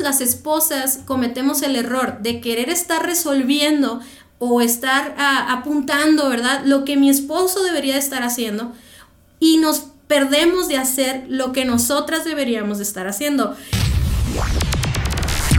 las esposas cometemos el error de querer estar resolviendo o estar ah, apuntando, ¿verdad? Lo que mi esposo debería estar haciendo y nos perdemos de hacer lo que nosotras deberíamos estar haciendo.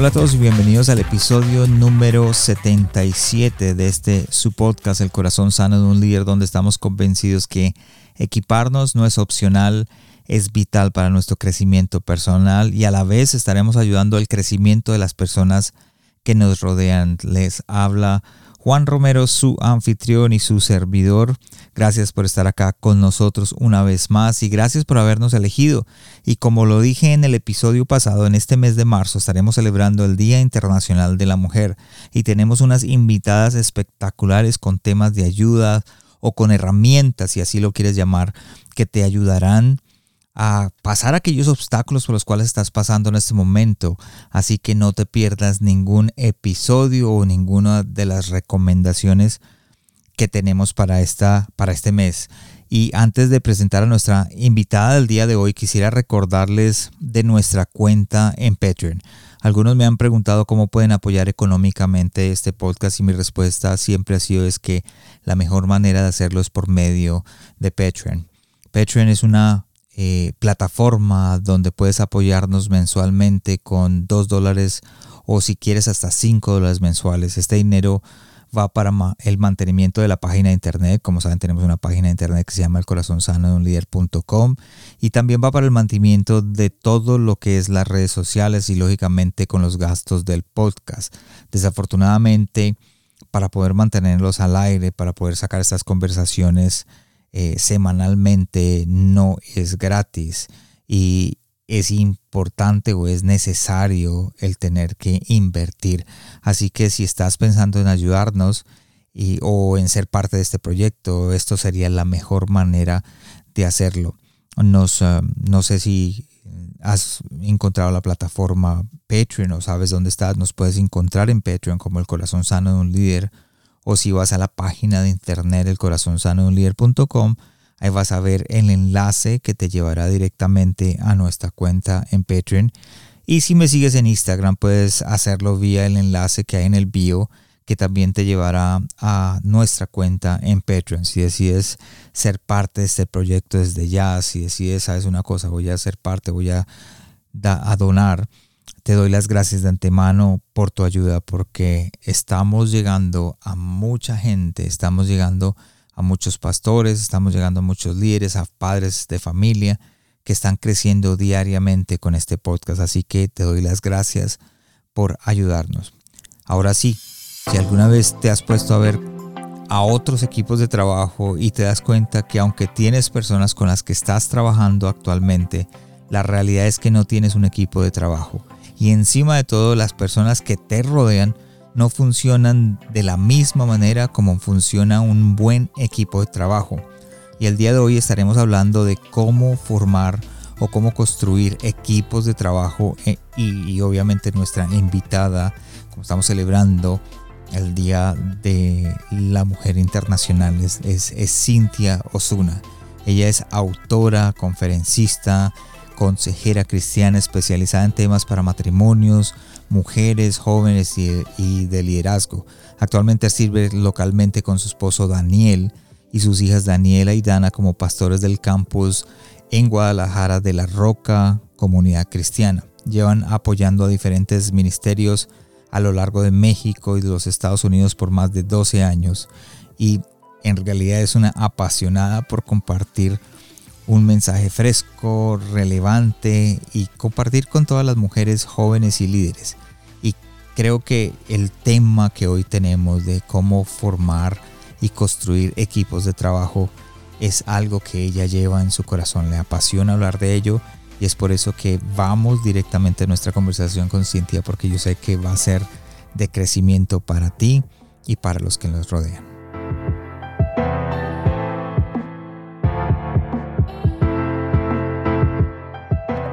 Hola a todos y bienvenidos al episodio número 77 de este su podcast El corazón sano de un líder donde estamos convencidos que equiparnos no es opcional, es vital para nuestro crecimiento personal y a la vez estaremos ayudando al crecimiento de las personas que nos rodean. Les habla Juan Romero, su anfitrión y su servidor. Gracias por estar acá con nosotros una vez más y gracias por habernos elegido. Y como lo dije en el episodio pasado, en este mes de marzo estaremos celebrando el Día Internacional de la Mujer y tenemos unas invitadas espectaculares con temas de ayuda o con herramientas, si así lo quieres llamar, que te ayudarán a pasar aquellos obstáculos por los cuales estás pasando en este momento. Así que no te pierdas ningún episodio o ninguna de las recomendaciones que tenemos para, esta, para este mes. Y antes de presentar a nuestra invitada del día de hoy, quisiera recordarles de nuestra cuenta en Patreon. Algunos me han preguntado cómo pueden apoyar económicamente este podcast y mi respuesta siempre ha sido es que la mejor manera de hacerlo es por medio de Patreon. Patreon es una eh, plataforma donde puedes apoyarnos mensualmente con 2 dólares o si quieres hasta 5 dólares mensuales. Este dinero va para el mantenimiento de la página de internet. Como saben, tenemos una página de internet que se llama el corazón sano de un líder.com y también va para el mantenimiento de todo lo que es las redes sociales y lógicamente con los gastos del podcast. Desafortunadamente, para poder mantenerlos al aire, para poder sacar estas conversaciones eh, semanalmente no es gratis y es importante o es necesario el tener que invertir. Así que si estás pensando en ayudarnos y, o en ser parte de este proyecto, esto sería la mejor manera de hacerlo. Eh, no sé si has encontrado la plataforma Patreon o sabes dónde estás, nos puedes encontrar en Patreon como el corazón sano de un líder o si vas a la página de internet el corazón sano de un líder.com, ahí vas a ver el enlace que te llevará directamente a nuestra cuenta en Patreon. Y si me sigues en Instagram, puedes hacerlo vía el enlace que hay en el bio, que también te llevará a nuestra cuenta en Patreon. Si decides ser parte de este proyecto desde ya, si decides, sabes una cosa, voy a ser parte, voy a donar te doy las gracias de antemano por tu ayuda porque estamos llegando a mucha gente, estamos llegando a muchos pastores, estamos llegando a muchos líderes, a padres de familia que están creciendo diariamente con este podcast. Así que te doy las gracias por ayudarnos. Ahora sí, si alguna vez te has puesto a ver a otros equipos de trabajo y te das cuenta que aunque tienes personas con las que estás trabajando actualmente, la realidad es que no tienes un equipo de trabajo y encima de todo las personas que te rodean no funcionan de la misma manera como funciona un buen equipo de trabajo. Y el día de hoy estaremos hablando de cómo formar o cómo construir equipos de trabajo eh, y, obviamente nuestra invitada, como estamos celebrando el Día de la Mujer Internacional, es, es Cintia Osuna. Ella es autora, conferencista, consejera cristiana especializada en temas para matrimonios, mujeres, jóvenes y, de liderazgo. Actualmente sirve localmente con su esposo Daniel y sus hijas Daniela y Dana como pastores del campus en Guadalajara de la Roca Comunidad Cristiana. Llevan apoyando a diferentes ministerios a lo largo de México y de los Estados Unidos por más de 12 años y en realidad es una apasionada por compartir un mensaje fresco, relevante y compartir con todas las mujeres jóvenes y líderes. Y creo que el tema que hoy tenemos de cómo formar y construir equipos de trabajo es algo que ella lleva en su corazón. Le apasiona hablar de ello Y es por eso que vamos directamente a nuestra conversación con Cintia, porque yo sé que va a ser de crecimiento para ti y para los que nos rodean.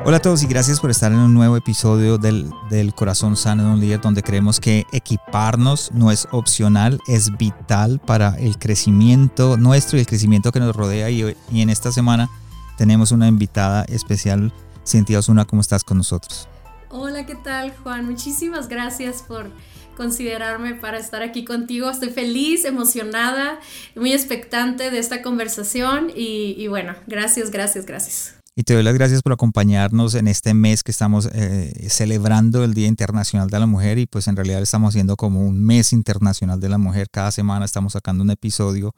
Hola a todos y gracias por estar en un nuevo episodio del, Corazón Sano de un Líder donde creemos que equiparnos no es opcional, es vital para el crecimiento nuestro y el crecimiento que nos rodea y, y en esta semana tenemos una invitada especial. Cintia Osuna, ¿cómo estás con nosotros? Hola, ¿qué tal Juan? Muchísimas gracias por considerarme para estar aquí contigo. Estoy feliz, emocionada, muy expectante de esta conversación y, bueno, gracias, gracias, gracias. Y te doy las gracias por acompañarnos en este mes que estamos eh, celebrando el Día Internacional de la Mujer y pues en realidad estamos haciendo como un mes internacional de la mujer. Cada semana estamos sacando un episodio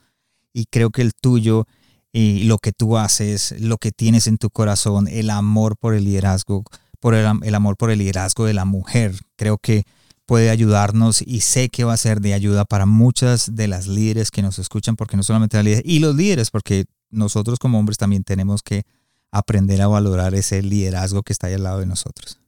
y creo que el tuyo y lo que tú haces, lo que tienes en tu corazón, el amor por el liderazgo, por el, amor por el liderazgo de la mujer, creo que puede ayudarnos y sé que va a ser de ayuda para muchas de las líderes que nos escuchan, porque no solamente las líderes, y los líderes, porque nosotros como hombres también tenemos que aprender a valorar ese liderazgo que está ahí al lado de nosotros.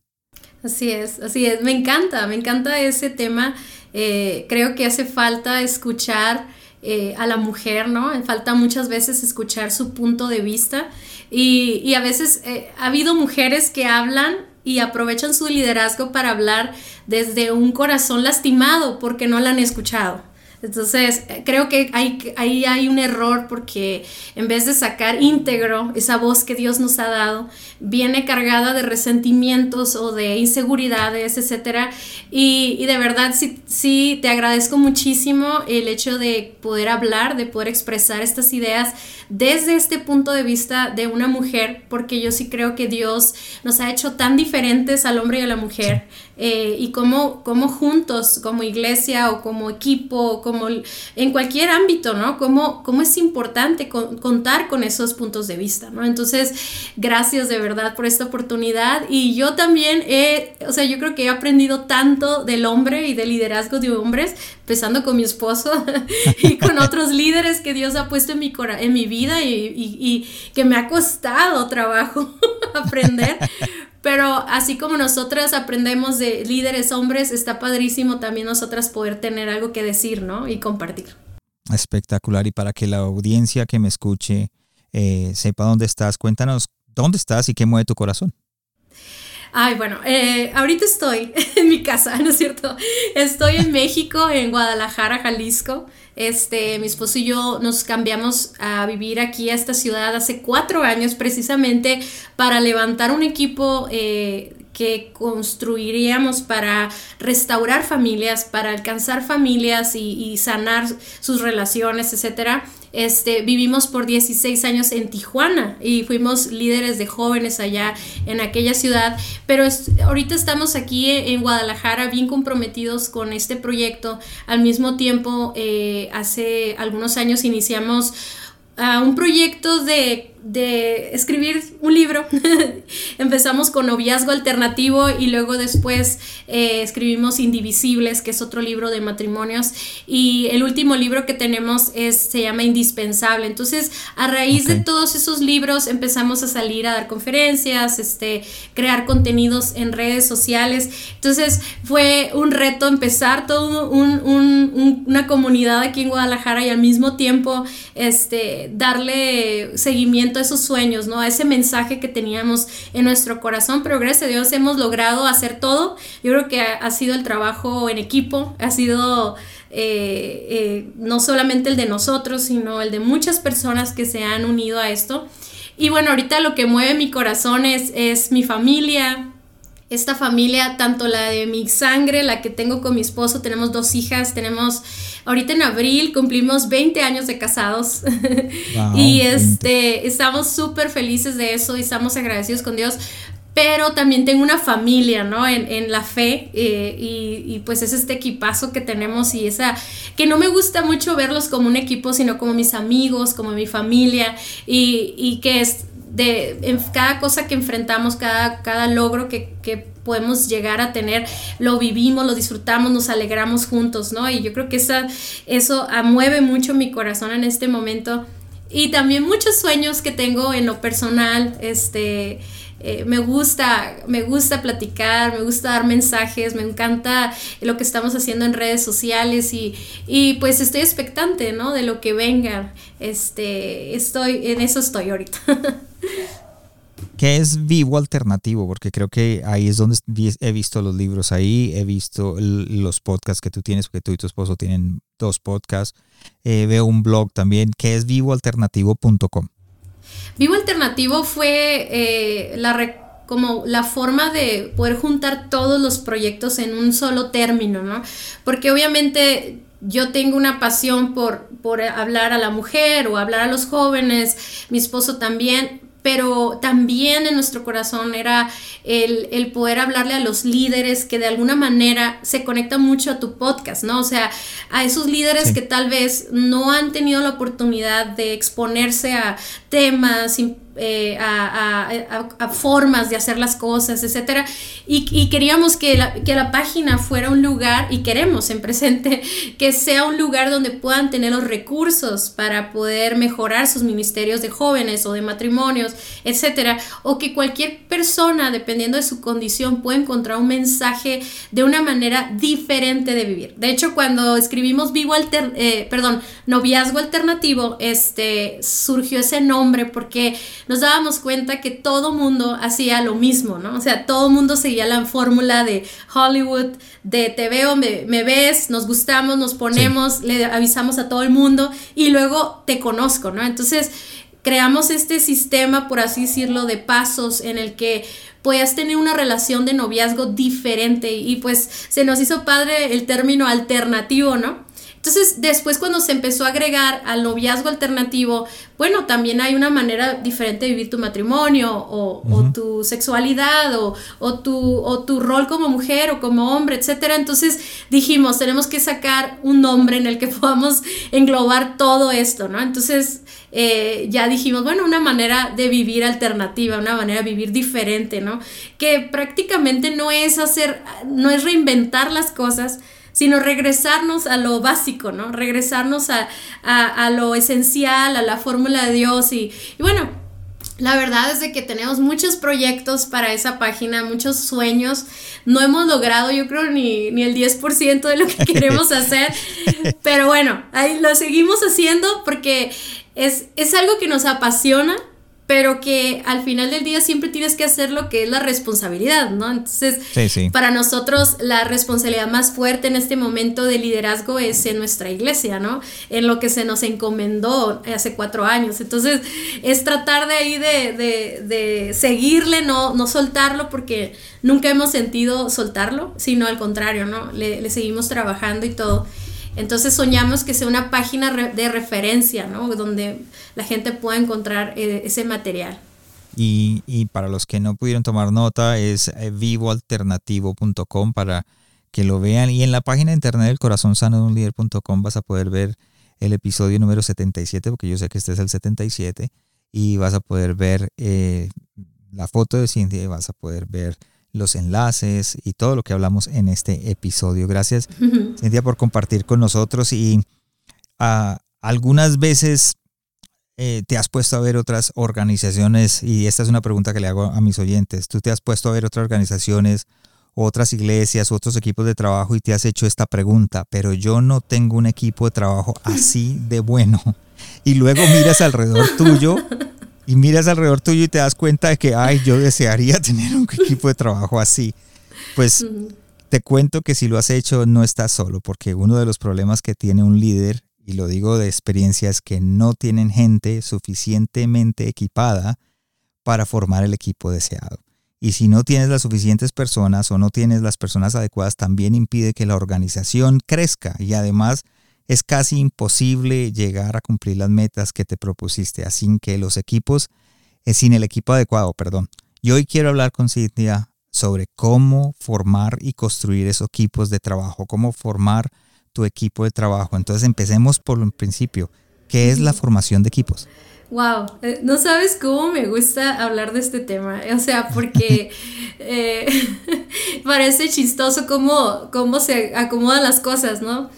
Así es, así es, me encanta, me encanta ese tema, eh, creo que hace falta escuchar eh, a la mujer, ¿no? Falta muchas veces escuchar su punto de vista y, a veces eh, ha habido mujeres que hablan y aprovechan su liderazgo para hablar desde un corazón lastimado porque no la han escuchado. Entonces, eh, creo que ahí hay, un error porque en vez de sacar íntegro esa voz que Dios nos ha dado, viene cargada de resentimientos o de inseguridades, etc. Y, y de verdad, sí, sí, te agradezco muchísimo el hecho de poder hablar, de poder expresar estas ideas desde este punto de vista de una mujer, porque yo sí creo que Dios nos ha hecho tan diferentes al hombre y a la mujer. Eh, y cómo, cómo, juntos, como iglesia o como equipo, como en cualquier ámbito, ¿no? Cómo, cómo es importante contar con esos puntos de vista, ¿no? Entonces, gracias de verdad por esta oportunidad y yo también he, o sea, yo creo que he aprendido tanto del hombre y del liderazgo de hombres, empezando con mi esposo y con otros líderes que Dios ha puesto en mi, en mi vida y, y que me ha costado trabajo aprender. Pero así como nosotras aprendemos de líderes hombres, está padrísimo también nosotras poder tener algo que decir, ¿no? Y compartir. Espectacular. Y para que la audiencia que me escuche eh, sepa dónde estás, cuéntanos dónde estás y qué mueve tu corazón. Ay, bueno, eh, ahorita estoy en mi casa, ¿no es cierto? Estoy en México, en Guadalajara, Jalisco. Este, mi esposo y yo nos cambiamos a vivir aquí a esta ciudad hace cuatro años precisamente para levantar un equipo eh, que construiríamos para restaurar familias, para alcanzar familias y, sanar sus relaciones, etcétera. Este, vivimos por 16 años en Tijuana y fuimos líderes de jóvenes allá en aquella ciudad, pero ahorita estamos aquí en Guadalajara bien comprometidos con este proyecto. Al mismo tiempo, eh, hace algunos años iniciamos uh, un proyecto de de escribir un libro. Empezamos con Noviazgo Alternativo y luego después eh, escribimos Indivisibles, que es otro libro de matrimonios. Y el último libro que tenemos es, se llama Indispensable. Entonces, a raíz de todos esos libros empezamos a salir a dar conferencias, este, crear contenidos en redes sociales. Entonces, fue un reto empezar toda una comunidad aquí en Guadalajara y al mismo tiempo este, darle seguimiento a esos sueños, ¿no? A ese mensaje que teníamos en nuestro corazón, pero gracias a Dios hemos logrado hacer todo. Yo creo que ha, sido el trabajo en equipo, ha sido eh, eh, no solamente el de nosotros, sino el de muchas personas que se han unido a esto. Y bueno, ahorita lo que mueve mi corazón es, es mi familia, esta familia, tanto la de mi sangre, la que tengo con mi esposo, tenemos dos hijas, tenemos, ahorita en abril cumplimos 20 años de casados y este, estamos súper felices de eso y estamos agradecidos con Dios. Pero también tengo una familia, ¿no? En, la fe eh, y, pues es este equipazo que tenemos y esa, que no me gusta mucho verlos como un equipo, sino como mis amigos, como mi familia y, y que es, de cada cosa que enfrentamos, cada, cada logro que, podemos llegar a tener, lo vivimos, lo disfrutamos, nos alegramos juntos, ¿no? Y yo creo que esa, eso mueve mucho mi corazón en este momento. Y también muchos sueños que tengo en lo personal, este, eh, me gusta, me gusta platicar, me gusta dar mensajes, me encanta lo que estamos haciendo en redes sociales y, y pues estoy expectante, ¿no? De lo que venga. Este, estoy, en eso estoy ahorita. ¿Qué es vivo alternativo? Porque creo que ahí es donde he visto los libros ahí, he visto los podcasts que tú tienes, porque tú y tu esposo tienen dos podcasts. Eh, veo un blog también, que es vivoalternativo.com. Vivo Alternativo fue eh, la como la forma de poder juntar todos los proyectos en un solo término, ¿no? Porque obviamente yo tengo una pasión por, por hablar a la mujer o hablar a los jóvenes, mi esposo también, pero también en nuestro corazón era el, poder hablarle a los líderes que de alguna manera se conectan mucho a tu podcast, ¿no? O sea, a esos líderes que tal vez no han tenido la oportunidad de exponerse a temas eh, a, formas de hacer las cosas, etcétera. Y, queríamos que la, que la, página fuera un lugar, y queremos en presente, que sea un lugar donde puedan tener los recursos para poder mejorar sus ministerios de jóvenes o de matrimonios, etcétera. O que cualquier persona, dependiendo de su condición, pueda encontrar un mensaje de una manera diferente de vivir. De hecho, cuando escribimos Vivo Alter, eh, perdón, Noviazgo Alternativo, este, surgió ese nombre porque nos dábamos cuenta que todo mundo hacía lo mismo, ¿no? O sea, todo mundo seguía la fórmula de Hollywood, de te veo, me, ves, nos gustamos, nos ponemos, le avisamos a todo el mundo y luego te conozco, ¿no? Entonces, creamos este sistema, por así decirlo, de pasos en el que puedas tener una relación de noviazgo diferente y pues se nos hizo padre el término alternativo, ¿no? Entonces, después cuando se empezó a agregar al noviazgo alternativo, bueno, también hay una manera diferente de vivir tu matrimonio o, tu sexualidad o, tu, o tu rol como mujer o como hombre, etc. Entonces dijimos, tenemos que sacar un nombre en el que podamos englobar todo esto, ¿no? Entonces eh, ya dijimos, bueno, una manera de vivir alternativa, una manera de vivir diferente, ¿no? Que prácticamente no es hacer, no es reinventar las cosas, sino regresarnos a lo básico, ¿no? Regresarnos a, lo esencial, a la fórmula de Dios y, bueno, la verdad es de que tenemos muchos proyectos para esa página, muchos sueños. No hemos logrado, yo creo, ni, ni el 10% de lo que queremos hacer. Pero bueno, ahí lo seguimos haciendo porque es, es algo que nos apasiona pero que al final del día siempre tienes que hacer lo que es la responsabilidad, ¿no? Entonces, para nosotros la responsabilidad más fuerte en este momento de liderazgo es en nuestra iglesia, ¿no? En lo que se nos encomendó hace cuatro años. Entonces, es tratar de ahí de, seguirle, no, no soltarlo, porque nunca hemos sentido soltarlo, sino al contrario, ¿no? Le, le seguimos trabajando y todo. Entonces soñamos que sea una página de referencia, ¿no? Donde la gente pueda encontrar eh, ese material. Y, para los que no pudieron tomar nota, es eh, vivoalternativo.com para que lo vean. Y en la página de internet del corazón sano de un líder.com vas a poder ver el episodio número 77, porque yo sé que este es el 77, y vas a poder ver eh, la foto de Cintia y vas a poder ver los enlaces y todo lo que hablamos en este episodio. Gracias, Cintia, por compartir con nosotros y ah, algunas veces eh, te has puesto a ver otras organizaciones y esta es una pregunta que le hago a mis oyentes. Tú te has puesto a ver otras organizaciones, otras iglesias, otros equipos de trabajo y te has hecho esta pregunta, pero yo no tengo un equipo de trabajo así de bueno. Y luego miras alrededor tuyo y miras alrededor tuyo y te das cuenta de que, ay, yo desearía tener un equipo de trabajo así. Pues te cuento que si lo has hecho no estás solo, porque uno de los problemas que tiene un líder, y lo digo de experiencia, es que no tienen gente suficientemente equipada para formar el equipo deseado. Y si no tienes las suficientes personas o no tienes las personas adecuadas, también impide que la organización crezca y además es casi imposible llegar a cumplir las metas que te propusiste, así que los equipos, es eh, sin el equipo adecuado, perdón. Y hoy quiero hablar con Cintia sobre cómo formar y construir esos equipos de trabajo, cómo formar tu equipo de trabajo. Entonces empecemos por el principio. ¿Qué es la formación de equipos? Wow, eh, no sabes cómo me gusta hablar de este tema, o sea, porque eh, parece chistoso cómo, cómo se acomodan las cosas, ¿no?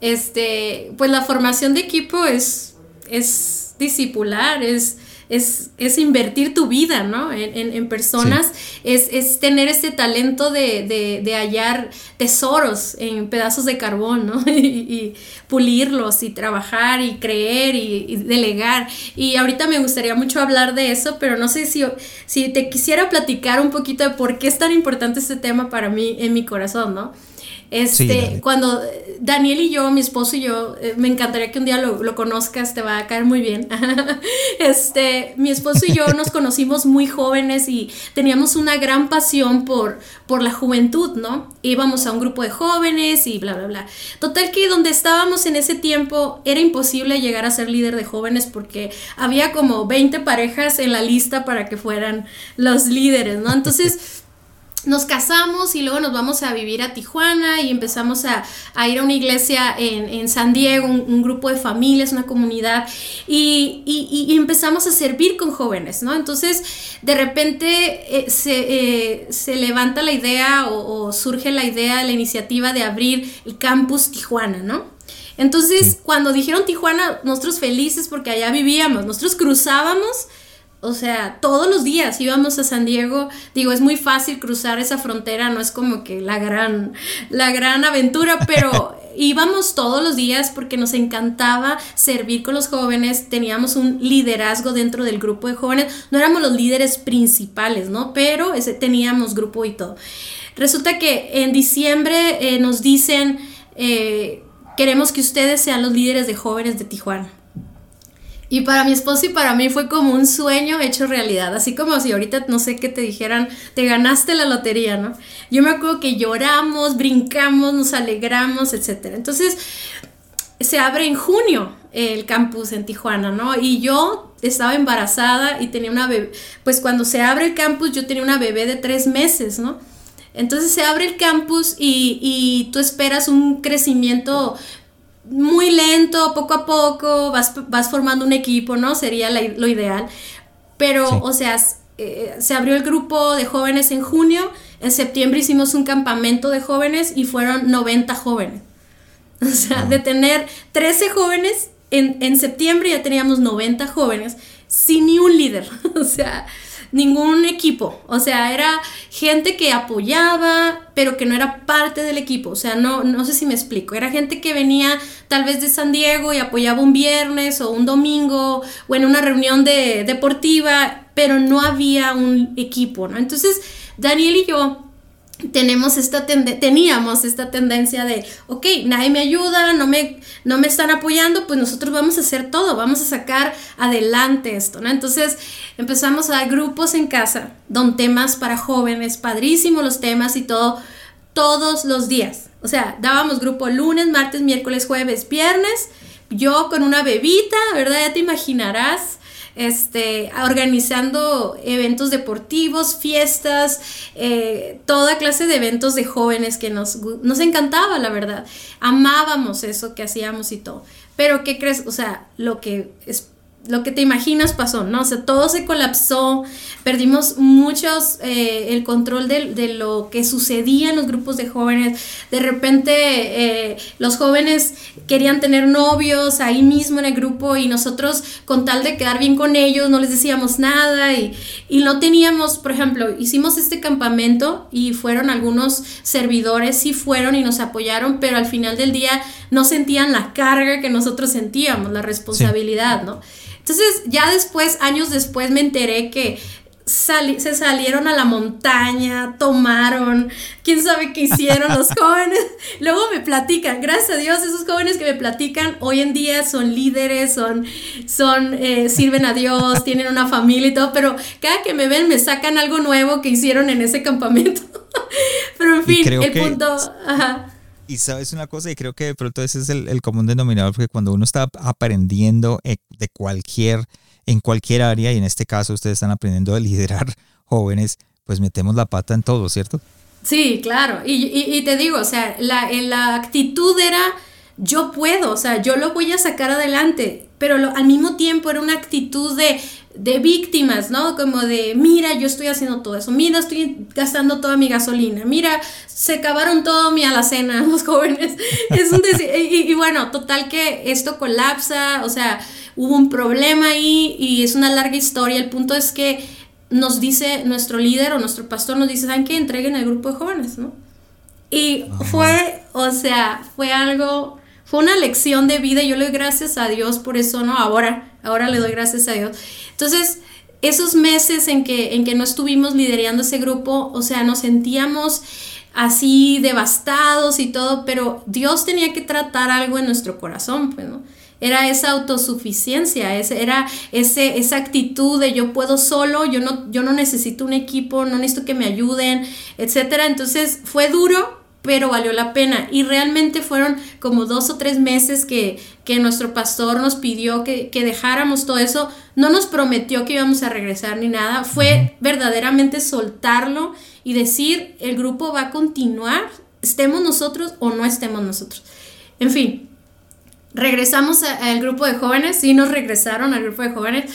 Este, pues la formación de equipo es, es discipular, es, es, es invertir tu vida, ¿no? En, personas, es, tener este talento de, hallar tesoros en pedazos de carbón, ¿no? y, pulirlos y trabajar y creer y, delegar. Y ahorita me gustaría mucho hablar de eso, pero no sé si, si te quisiera platicar un poquito de por qué es tan importante este tema para mí en mi corazón, ¿no? Este, cuando Daniel y yo, mi esposo y yo, eh, me encantaría que un día lo, conozcas, te va a caer muy bien. este, mi esposo y yo nos conocimos muy jóvenes y teníamos una gran pasión por, por la juventud, ¿no? Íbamos a un grupo de jóvenes y bla, bla, bla. Total que donde estábamos en ese tiempo era imposible llegar a ser líder de jóvenes porque había como 20 parejas en la lista para que fueran los líderes, ¿no? Entonces nos casamos y luego nos vamos a vivir a Tijuana y empezamos a, ir a una iglesia en, San Diego, un, grupo de familias, una comunidad, y, empezamos a servir con jóvenes, ¿no? Entonces, de repente eh, eh, se, levanta la idea o, surge la idea, la iniciativa de abrir el campus Tijuana, ¿no? Entonces, cuando dijeron Tijuana, nosotros felices porque allá vivíamos, nosotros cruzábamos o sea, todos los días íbamos a San Diego. Digo, es muy fácil cruzar esa frontera, no es como que la gran, la gran aventura, pero íbamos todos los días porque nos encantaba servir con los jóvenes. Teníamos un liderazgo dentro del grupo de jóvenes. No éramos los líderes principales, ¿no? Pero ese, teníamos grupo y todo. Resulta que en diciembre eh, nos dicen, eh, queremos que ustedes sean los líderes de jóvenes de Tijuana. Y para mi esposo y para mí fue como un sueño hecho realidad, así como si ahorita no sé qué te dijeran, te ganaste la lotería, ¿no? Yo me acuerdo que lloramos, brincamos, nos alegramos, etc. Entonces, se abre en junio el campus en Tijuana, ¿no? Y yo estaba embarazada y tenía una bebé, pues cuando se abre el campus yo tenía una bebé de tres meses, ¿no? Entonces se abre el campus y, y, tú esperas un crecimiento muy lento, poco a poco, vas, formando un equipo, ¿no? Sería lo ideal. Pero, o sea, eh, se abrió el grupo de jóvenes en junio, en septiembre hicimos un campamento de jóvenes y fueron 90 jóvenes. O sea, de tener 13 jóvenes, en, en septiembre ya teníamos 90 jóvenes sin ni un líder. o sea, ningún equipo. O sea, era gente que apoyaba, pero que no era parte del equipo. O sea, no, no sé si me explico. Era gente que venía tal vez de San Diego y apoyaba un viernes o un domingo o en una reunión de, deportiva, pero no había un equipo, ¿no? Entonces, Daniel y yo tenemos esta teníamos esta tendencia de, ok, nadie me ayuda, no me, no me están apoyando, pues nosotros vamos a hacer todo, vamos a sacar adelante esto, ¿no? Entonces empezamos a dar grupos en casa, don temas para jóvenes, padrísimos los temas y todo, todos los días. O sea, dábamos grupo lunes, martes, miércoles, jueves, viernes, yo con una bebita, ¿verdad? Ya te imaginarás este, organizando eventos deportivos, fiestas, eh, toda clase de eventos de jóvenes que nos, nos encantaba, la verdad. Amábamos eso que hacíamos y todo. Pero, ¿qué crees? O sea, lo que es lo que te imaginas pasó, ¿no? O sea, todo se colapsó, perdimos muchos eh, el control de, lo que sucedía en los grupos de jóvenes. De repente eh, los jóvenes querían tener novios ahí mismo en el grupo y nosotros con tal de quedar bien con ellos no les decíamos nada y, y no teníamos, por ejemplo, hicimos este campamento y fueron algunos servidores, sí fueron y nos apoyaron, pero al final del día no sentían la carga que nosotros sentíamos, la responsabilidad, ¿no? Entonces ya después, años después, me enteré que se salieron a la montaña, tomaron, quién sabe qué hicieron los jóvenes. Luego me platican, gracias a Dios, esos jóvenes que me platican hoy en día son líderes, son, son, eh, sirven a Dios, tienen una familia y todo, pero cada que me ven me sacan algo nuevo que hicieron en ese campamento. pero en fin, el punto... Ajá. Y sabes una cosa, y creo que de pronto ese es el, común denominador, porque cuando uno está aprendiendo eh, de cualquier, en cualquier área, y en este caso ustedes están aprendiendo a liderar jóvenes, pues metemos la pata en todo, ¿cierto? Sí, claro. Y, te digo, o sea, la, la actitud era, yo puedo, o sea, yo lo voy a sacar adelante, pero al mismo tiempo era una actitud de, de víctimas, ¿no? Como de, mira, yo estoy haciendo todo eso, mira, estoy gastando toda mi gasolina, mira, se acabaron todo mi alacena, los jóvenes. Es un y, y, bueno, total que esto colapsa, o sea, hubo un problema ahí y es una larga historia. El punto es que nos dice nuestro líder o nuestro pastor nos dice, ¿saben qué? Entreguen el grupo de jóvenes, ¿no? Y fue, o sea, fue algo, fue una lección de vida yo le doy gracias a Dios por eso, ¿no? Ahora, ahora le doy gracias a Dios. Entonces, esos meses en que, en que no estuvimos liderando ese grupo, o sea, nos sentíamos así devastados y todo, pero Dios tenía que tratar algo en nuestro corazón, pues, ¿no? era esa autosuficiencia, era ese, esa actitud de yo puedo solo, yo no, yo no necesito un equipo, no necesito que me ayuden, etc. Entonces fue duro, pero valió la pena. Y realmente fueron como dos o tres meses que, que nuestro pastor nos pidió que, que, dejáramos todo eso. No nos prometió que íbamos a regresar ni nada. Fue verdaderamente soltarlo y decir, el grupo va a continuar, estemos nosotros o no estemos nosotros. En fin, regresamos al grupo de jóvenes, sí nos regresaron al grupo de jóvenes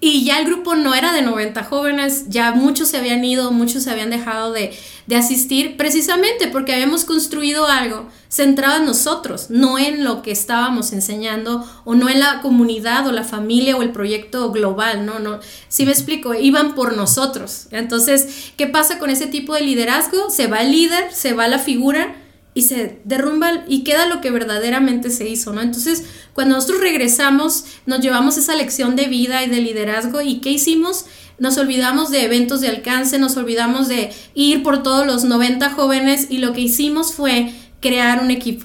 y ya el grupo no era de 90 jóvenes, ya muchos se habían ido, muchos se habían dejado de, asistir precisamente porque habíamos construido algo centrado en nosotros, no en lo que estábamos enseñando o no en la comunidad o la familia o el proyecto global, no, no, si me explico, iban por nosotros. Entonces, ¿qué pasa con ese tipo de liderazgo? Se va el líder, se va la figura, y se derrumba y queda lo que verdaderamente se hizo, ¿no? Entonces, cuando nosotros regresamos, nos llevamos esa lección de vida y de liderazgo y ¿qué hicimos? Nos olvidamos de eventos de alcance, nos olvidamos de ir por todos los 90 jóvenes y lo que hicimos fue crear un equipo.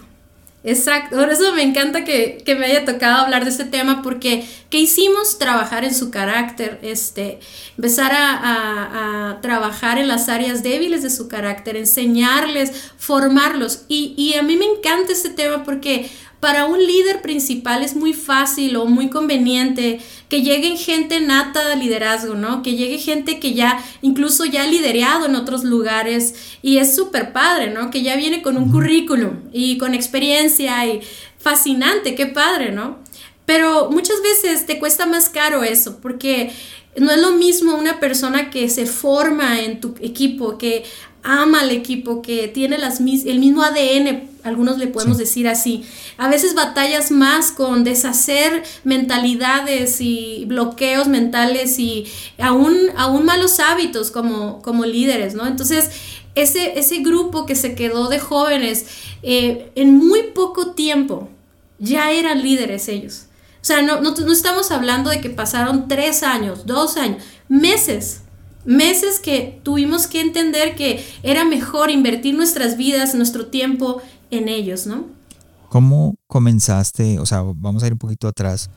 Exacto, por eso me encanta que, me haya tocado hablar de este tema porque ¿qué hicimos? Trabajar en su carácter, este, empezar a, trabajar en las áreas débiles de su carácter, enseñarles, formarlos. Y, y a mí me encanta este tema porque para un líder principal es muy fácil o muy conveniente que lleguen gente nata de liderazgo, ¿no? Que llegue gente que ya incluso ya ha liderado en otros lugares y es súper padre, ¿no? Que ya viene con un currículum y con experiencia y fascinante, qué padre, ¿no? Pero muchas veces te cuesta más caro eso porque no es lo mismo una persona que se forma en tu equipo, que ama al equipo, que tiene las, el mismo ADN, algunos le podemos decir así. A veces batallas más con deshacer mentalidades y bloqueos mentales y aún, aún malos hábitos como, como líderes, ¿no? Entonces, ese, ese grupo que se quedó de jóvenes, eh, en muy poco tiempo ya eran líderes ellos. O sea, no, no, no estamos hablando de que pasaron tres años, dos años, meses meses que tuvimos que entender que era mejor invertir nuestras vidas, nuestro tiempo en ellos, ¿no? ¿Cómo comenzaste, o sea, vamos a ir un poquito atrás,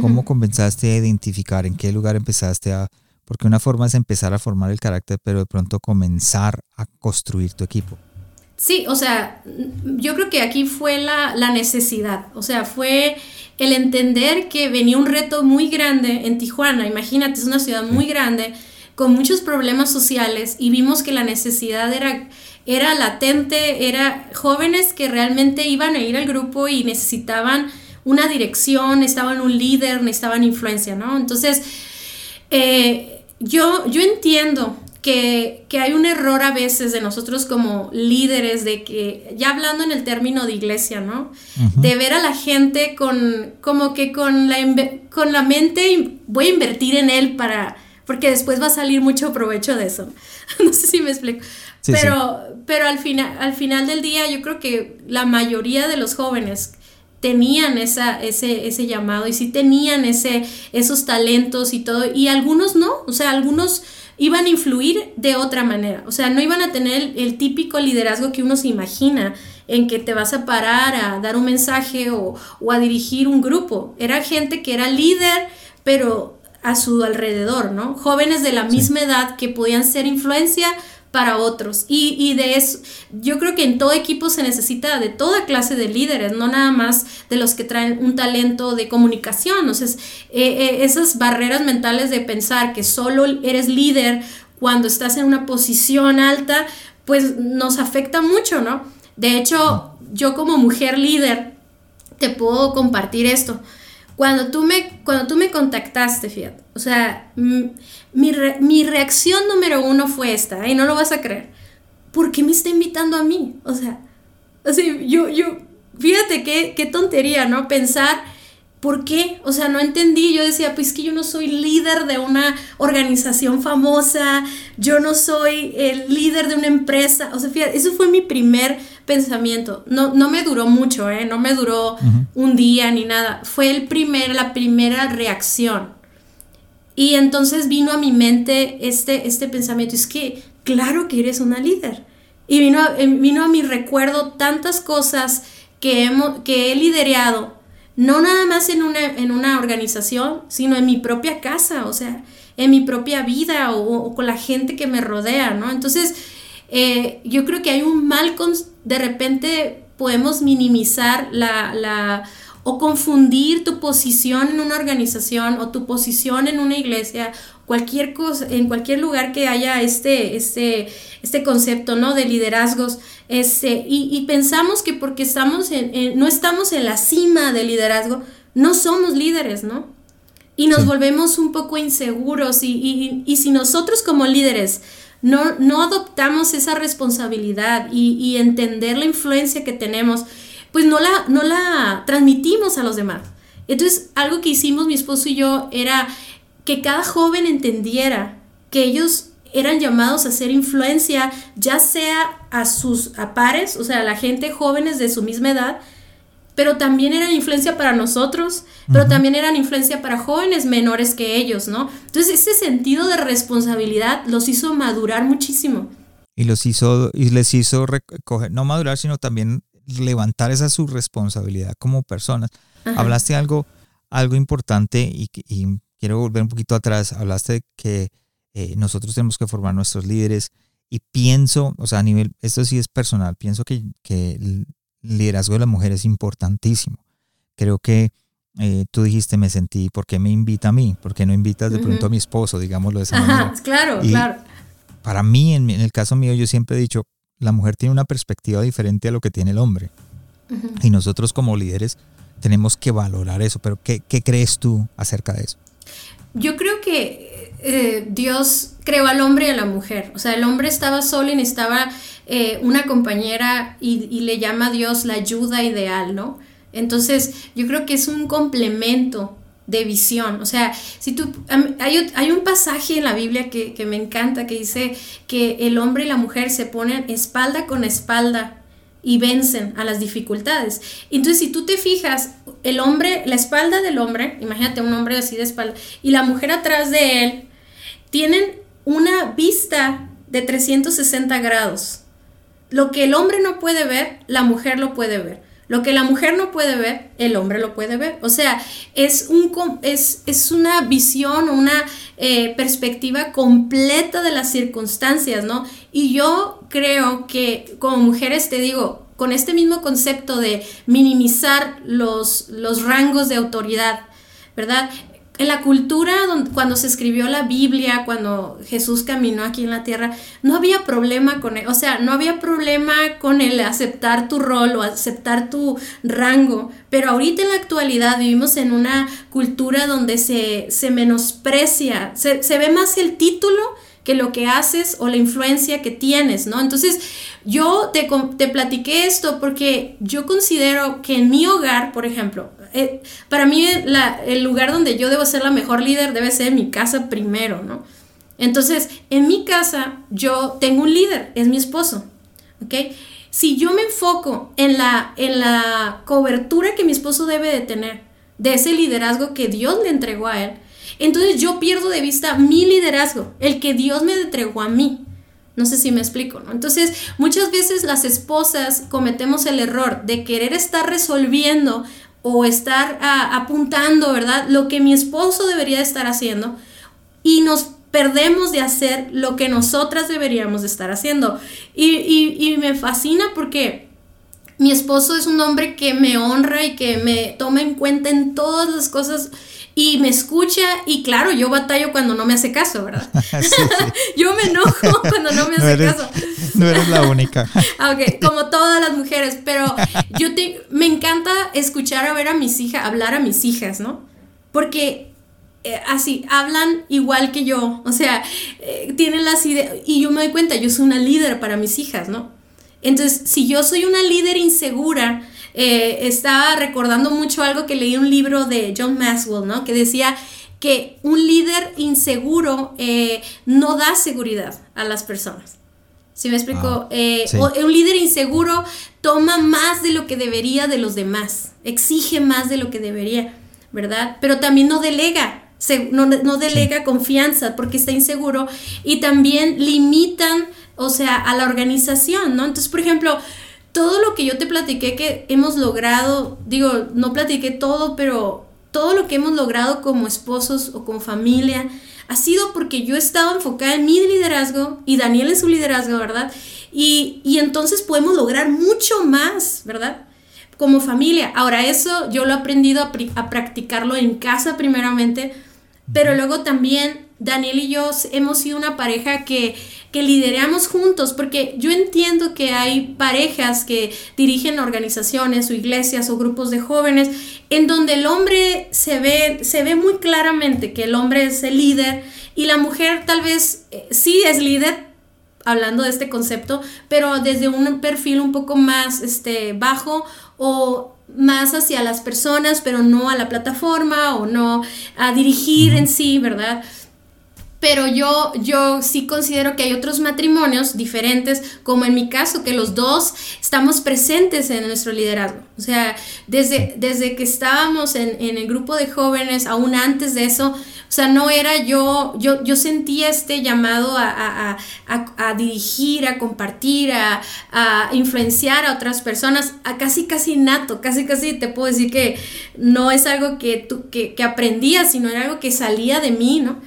cómo comenzaste a identificar en qué lugar empezaste a, porque una forma es empezar a formar el carácter, pero de pronto comenzar a construir tu equipo? Sí, o sea, yo creo que aquí fue la, la necesidad, o sea, fue el entender que venía un reto muy grande en Tijuana, imagínate, es una ciudad muy grande, con muchos problemas sociales y vimos que la necesidad era, era latente, era jóvenes que realmente iban a ir al grupo y necesitaban una dirección, necesitaban un líder, necesitaban influencia, ¿no? Entonces, eh, yo, yo entiendo que, hay un error a veces de nosotros como líderes, de que, ya hablando en el término de iglesia, ¿no? De ver a la gente con, como que con la, con la mente, voy a invertir en él para porque después va a salir mucho provecho de eso. no sé si me explico. pero pero al, final al final del día yo creo que la mayoría de los jóvenes tenían esa, ese, ese llamado y sí tenían ese, esos talentos y todo, y algunos no, o sea, algunos iban a influir de otra manera, o sea, no iban a tener el, típico liderazgo que uno se imagina en que te vas a parar a dar un mensaje o, o a dirigir un grupo, era gente que era líder, pero a su alrededor, ¿no? Jóvenes de la misma edad que podían ser influencia para otros. Y, de eso, yo creo que en todo equipo se necesita de toda clase de líderes, no nada más de los que traen un talento de comunicación. O sea, eh, eh, esas barreras mentales de pensar que solo eres líder cuando estás en una posición alta, pues nos afecta mucho, ¿no? De hecho, yo como mujer líder, te puedo compartir esto. Cuando tú me, cuando tú me contactaste, fíjate, o sea, mi, reacción número uno fue esta, y no lo vas a creer. ¿Por qué me está invitando a mí? O sea, así, yo, yo, fíjate qué, qué tontería, ¿no? Pensar ¿por qué? O sea, no entendí. Yo decía, pues que yo no soy líder de una organización famosa, yo no soy el líder de una empresa. O sea, fíjate, eso fue mi primer pensamiento. No, no me duró mucho, ¿eh? No me duró un día ni nada. Fue el primer, la primera reacción. Y entonces vino a mi mente este, este pensamiento, es que claro que eres una líder. Y vino, vino a mi recuerdo tantas cosas que, hemos, que he liderado no nada más en una, en una organización, sino en mi propia casa, o sea, en mi propia vida o, con la gente que me rodea, ¿no? Entonces, eh, yo creo que hay un mal, de repente podemos minimizar la, la, o confundir tu posición en una organización o tu posición en una iglesia, cualquier cosa, en cualquier lugar que haya este, este, este concepto, ¿no? De liderazgos, este, y, pensamos que porque estamos en, no estamos en la cima del liderazgo, no somos líderes, ¿no? Y nos volvemos un poco inseguros y, si nosotros como líderes no, no adoptamos esa responsabilidad y, entender la influencia que tenemos, pues no la, no la transmitimos a los demás. Entonces, algo que hicimos mi esposo y yo era que cada joven entendiera que ellos eran llamados a hacer influencia, ya sea a sus pares, o sea, a la gente jóvenes de su misma edad, pero también eran influencia para nosotros, pero también eran influencia para jóvenes menores que ellos, ¿no? Entonces ese sentido de responsabilidad los hizo madurar muchísimo. Y los hizo, y les hizo recoger, no madurar, sino también levantar esa su responsabilidad como personas. Hablaste algo, algo importante y, y quiero volver un poquito atrás. Hablaste de que eh, nosotros tenemos que formar nuestros líderes y pienso, o sea, a nivel, esto sí es personal, pienso que, que el liderazgo de la mujer es importantísimo. Creo que eh, tú dijiste, me sentí, ¿por qué me invita a mí? ¿Por qué no invitas de pronto a mi esposo, digámoslo de esa manera? Claro, claro. Para mí, en, el caso mío, yo siempre he dicho, la mujer tiene una perspectiva diferente a lo que tiene el hombre. Y nosotros como líderes tenemos que valorar eso, pero ¿qué, ¿qué crees tú acerca de eso? Yo creo que eh, Dios creó al hombre y a la mujer. O sea, el hombre estaba solo y necesitaba eh, una compañera y, le llama a Dios la ayuda ideal, ¿no? Entonces, yo creo que es un complemento de visión. O sea, si tú, hay, hay un pasaje en la Biblia que, que, me encanta que dice que el hombre y la mujer se ponen espalda con espalda y vencen a las dificultades. Entonces, si tú te fijas, el hombre, la espalda del hombre, imagínate un hombre así de espalda, y la mujer atrás de él, tienen una vista de 360 grados. Lo que el hombre no puede ver, la mujer lo puede ver. Lo que la mujer no puede ver, el hombre lo puede ver. O sea, es, un, es, es una visión, una eh, perspectiva completa de las circunstancias, ¿no? Y yo creo que como mujeres, te digo, con este mismo concepto de minimizar los, los rangos de autoridad, ¿verdad? En la cultura, cuando se escribió la Biblia, cuando Jesús caminó aquí en la tierra, no había problema con él, o sea, no había problema con el aceptar tu rol o aceptar tu rango, pero ahorita en la actualidad vivimos en una cultura donde se, menosprecia, se, se ve más el título que lo que haces o la influencia que tienes, ¿no? Entonces, yo te, te platiqué esto porque yo considero que en mi hogar, por ejemplo, eh, para mí el lugar donde yo debo ser la mejor líder debe ser mi casa primero, ¿no? Entonces, en mi casa yo tengo un líder, es mi esposo, ¿ok? Si yo me enfoco en la, en la cobertura que mi esposo debe de tener, de ese liderazgo que Dios le entregó a él, entonces yo pierdo de vista mi liderazgo, el que Dios me entregó a mí. No sé si me explico, ¿no? Entonces, muchas veces las esposas cometemos el error de querer estar resolviendo o estar ah, apuntando, ¿verdad? Lo que mi esposo debería estar haciendo y nos perdemos de hacer lo que nosotras deberíamos de estar haciendo. Y, y me fascina porque mi esposo es un hombre que me honra y que me toma en cuenta en todas las cosas y me escucha y claro, yo batallo cuando no me hace caso, ¿verdad? yo me enojo cuando no me hace caso. no eres la única. ok, como todas las mujeres, pero yo te, me encanta escuchar a ver a mis hijas, hablar a mis hijas, ¿no? Porque eh, así, hablan igual que yo, o sea, eh, tienen las ideas, y yo me doy cuenta, yo soy una líder para mis hijas, ¿no? Entonces, si yo soy una líder insegura, eh, estaba recordando mucho algo que leí en un libro de John Maxwell, ¿no? Que decía que un líder inseguro eh, no da seguridad a las personas. ¿Sí me explico? Eh, un líder inseguro toma más de lo que debería de los demás, exige más de lo que debería, ¿verdad? Pero también no delega, no, delega confianza porque está inseguro y también limitan, o sea, a la organización, ¿no? Entonces, por ejemplo, todo lo que yo te platiqué que hemos logrado, digo, no platiqué todo, pero todo lo que hemos logrado como esposos o como familia ha sido porque yo he estado enfocada en mi liderazgo y Daniel en su liderazgo, ¿verdad? Y, entonces podemos lograr mucho más, ¿verdad? Como familia. Ahora, eso yo lo he aprendido a practicarlo en casa primeramente, pero luego también Daniel y yo hemos sido una pareja que que lideramos juntos, porque yo entiendo que hay parejas que dirigen organizaciones o iglesias o grupos de jóvenes en donde el hombre se ve, se ve muy claramente que el hombre es el líder y la mujer tal vez eh, sí es líder, hablando de este concepto, pero desde un perfil un poco más este, bajo o más hacia las personas, pero no a la plataforma o no a dirigir en sí, ¿verdad? Pero yo, yo sí considero que hay otros matrimonios diferentes, como en mi caso, que los dos estamos presentes en nuestro liderazgo. O sea, desde, desde que estábamos en, el grupo de jóvenes, aún antes de eso, o sea, no era yo, yo, yo sentía este llamado a, dirigir, a compartir, a, influenciar a otras personas, a casi, casi nato, casi, casi te puedo decir que no es algo que, tú, que, que aprendía, sino era algo que salía de mí, ¿no?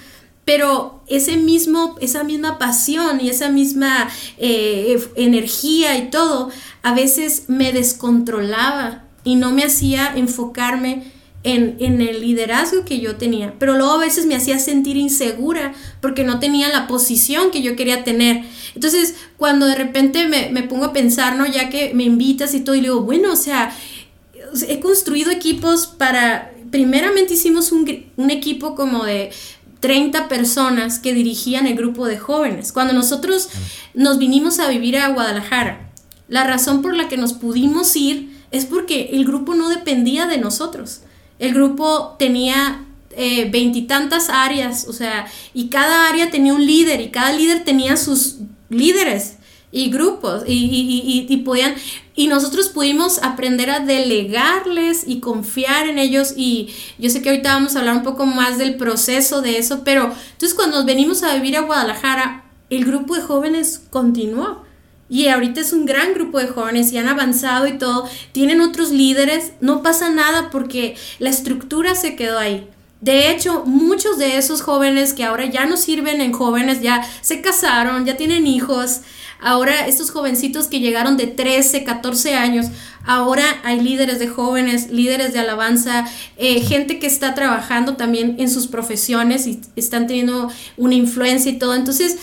Pero ese mismo, esa misma pasión y esa misma eh, energía y todo, a veces me descontrolaba y no me hacía enfocarme en, el liderazgo que yo tenía. Pero luego a veces me hacía sentir insegura porque no tenía la posición que yo quería tener. Entonces, cuando de repente me, pongo a pensar, ¿no? Ya que me invitas y todo, y digo, bueno, o sea, he construido equipos para, primeramente hicimos un, un equipo como de 30 personas que dirigían el grupo de jóvenes. Cuando nosotros nos vinimos a vivir a Guadalajara, la razón por la que nos pudimos ir es porque el grupo no dependía de nosotros. El grupo tenía eh, veintitantas áreas, o sea, y cada área tenía un líder y cada líder tenía sus líderes y grupos y, y, y, podían y nosotros pudimos aprender a delegarles y confiar en ellos y yo sé que ahorita vamos a hablar un poco más del proceso de eso, pero entonces cuando nos venimos a vivir a Guadalajara, el grupo de jóvenes continuó. Y ahorita es un gran grupo de jóvenes y han avanzado y todo. Tienen otros líderes. No pasa nada porque la estructura se quedó ahí. De hecho, muchos de esos jóvenes que ahora ya no sirven en jóvenes, ya se casaron, ya tienen hijos, Ahora estos jovencitos que llegaron de 13, 14 años, ahora hay líderes de jóvenes, líderes de alabanza, eh, gente que está trabajando también en sus profesiones y están teniendo una influencia y todo. Entonces,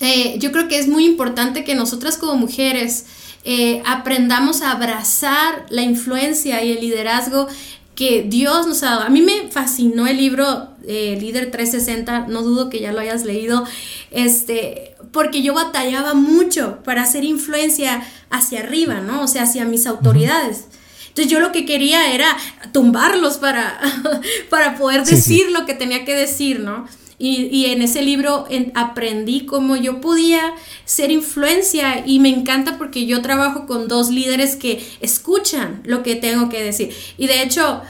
eh, yo creo que es muy importante que nosotras como mujeres eh, aprendamos a abrazar la influencia y el liderazgo que Dios nos ha dado. A mí me fascinó el libro Líder 360, no dudo que ya lo hayas leído. Este, porque yo batallaba mucho para hacer influencia hacia arriba, ¿no? O sea, hacia mis autoridades. Entonces yo lo que quería era tumbarlos para, para poder decir lo que tenía que decir, ¿no? Y, en ese libro aprendí cómo yo podía ser influencia y me encanta porque yo trabajo con dos líderes que escuchan lo que tengo que decir. Y de hecho,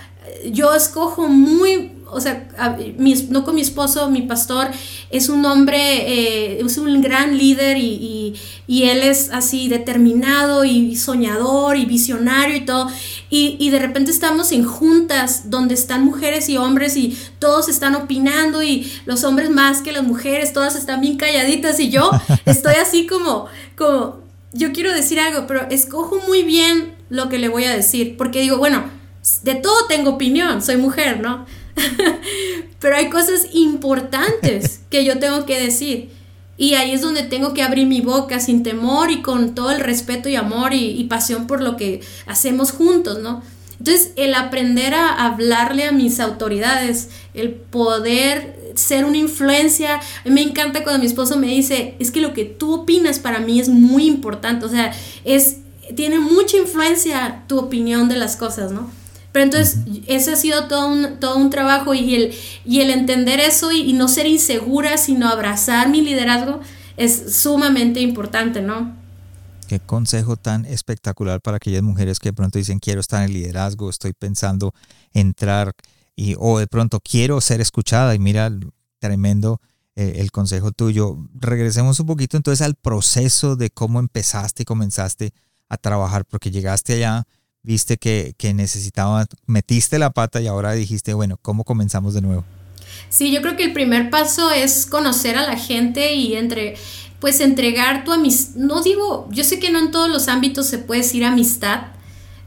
yo escojo muy o sea, no con mi esposo, mi pastor es un hombre, eh, es un gran líder y, él es así determinado y soñador y visionario y todo. Y, de repente estamos en juntas donde están mujeres y hombres y todos están opinando y los hombres más que las mujeres, todas están bien calladitas y yo estoy así como, como, yo quiero decir algo, pero escojo muy bien lo que le voy a decir, porque digo, bueno, de todo tengo opinión, soy mujer, ¿no? Pero hay cosas importantes que yo tengo que decir. Y ahí es donde tengo que abrir mi boca sin temor y con todo el respeto y amor y, pasión por lo que hacemos juntos, ¿no? Entonces, el aprender a hablarle a mis autoridades, el poder ser una influencia, me encanta cuando mi esposo me dice, es que lo que tú opinas para mí es muy importante, o sea, es tiene mucha influencia tu opinión de las cosas, ¿no? Pero entonces, ese ha sido todo un, todo un trabajo y el, y el entender eso y, no ser insegura, sino abrazar mi liderazgo es sumamente importante, ¿no? Qué consejo tan espectacular para aquellas mujeres que de pronto dicen quiero estar en el liderazgo, estoy pensando entrar y o de pronto quiero ser escuchada y mira tremendo eh, el consejo tuyo. Regresemos un poquito entonces al proceso de cómo empezaste y comenzaste a trabajar porque llegaste allá viste que, que necesitaba, metiste la pata y ahora dijiste, bueno, ¿cómo comenzamos de nuevo? Sí, yo creo que el primer paso es conocer a la gente y entre, pues entregar tu amistad. No digo, yo sé que no en todos los ámbitos se puede decir amistad,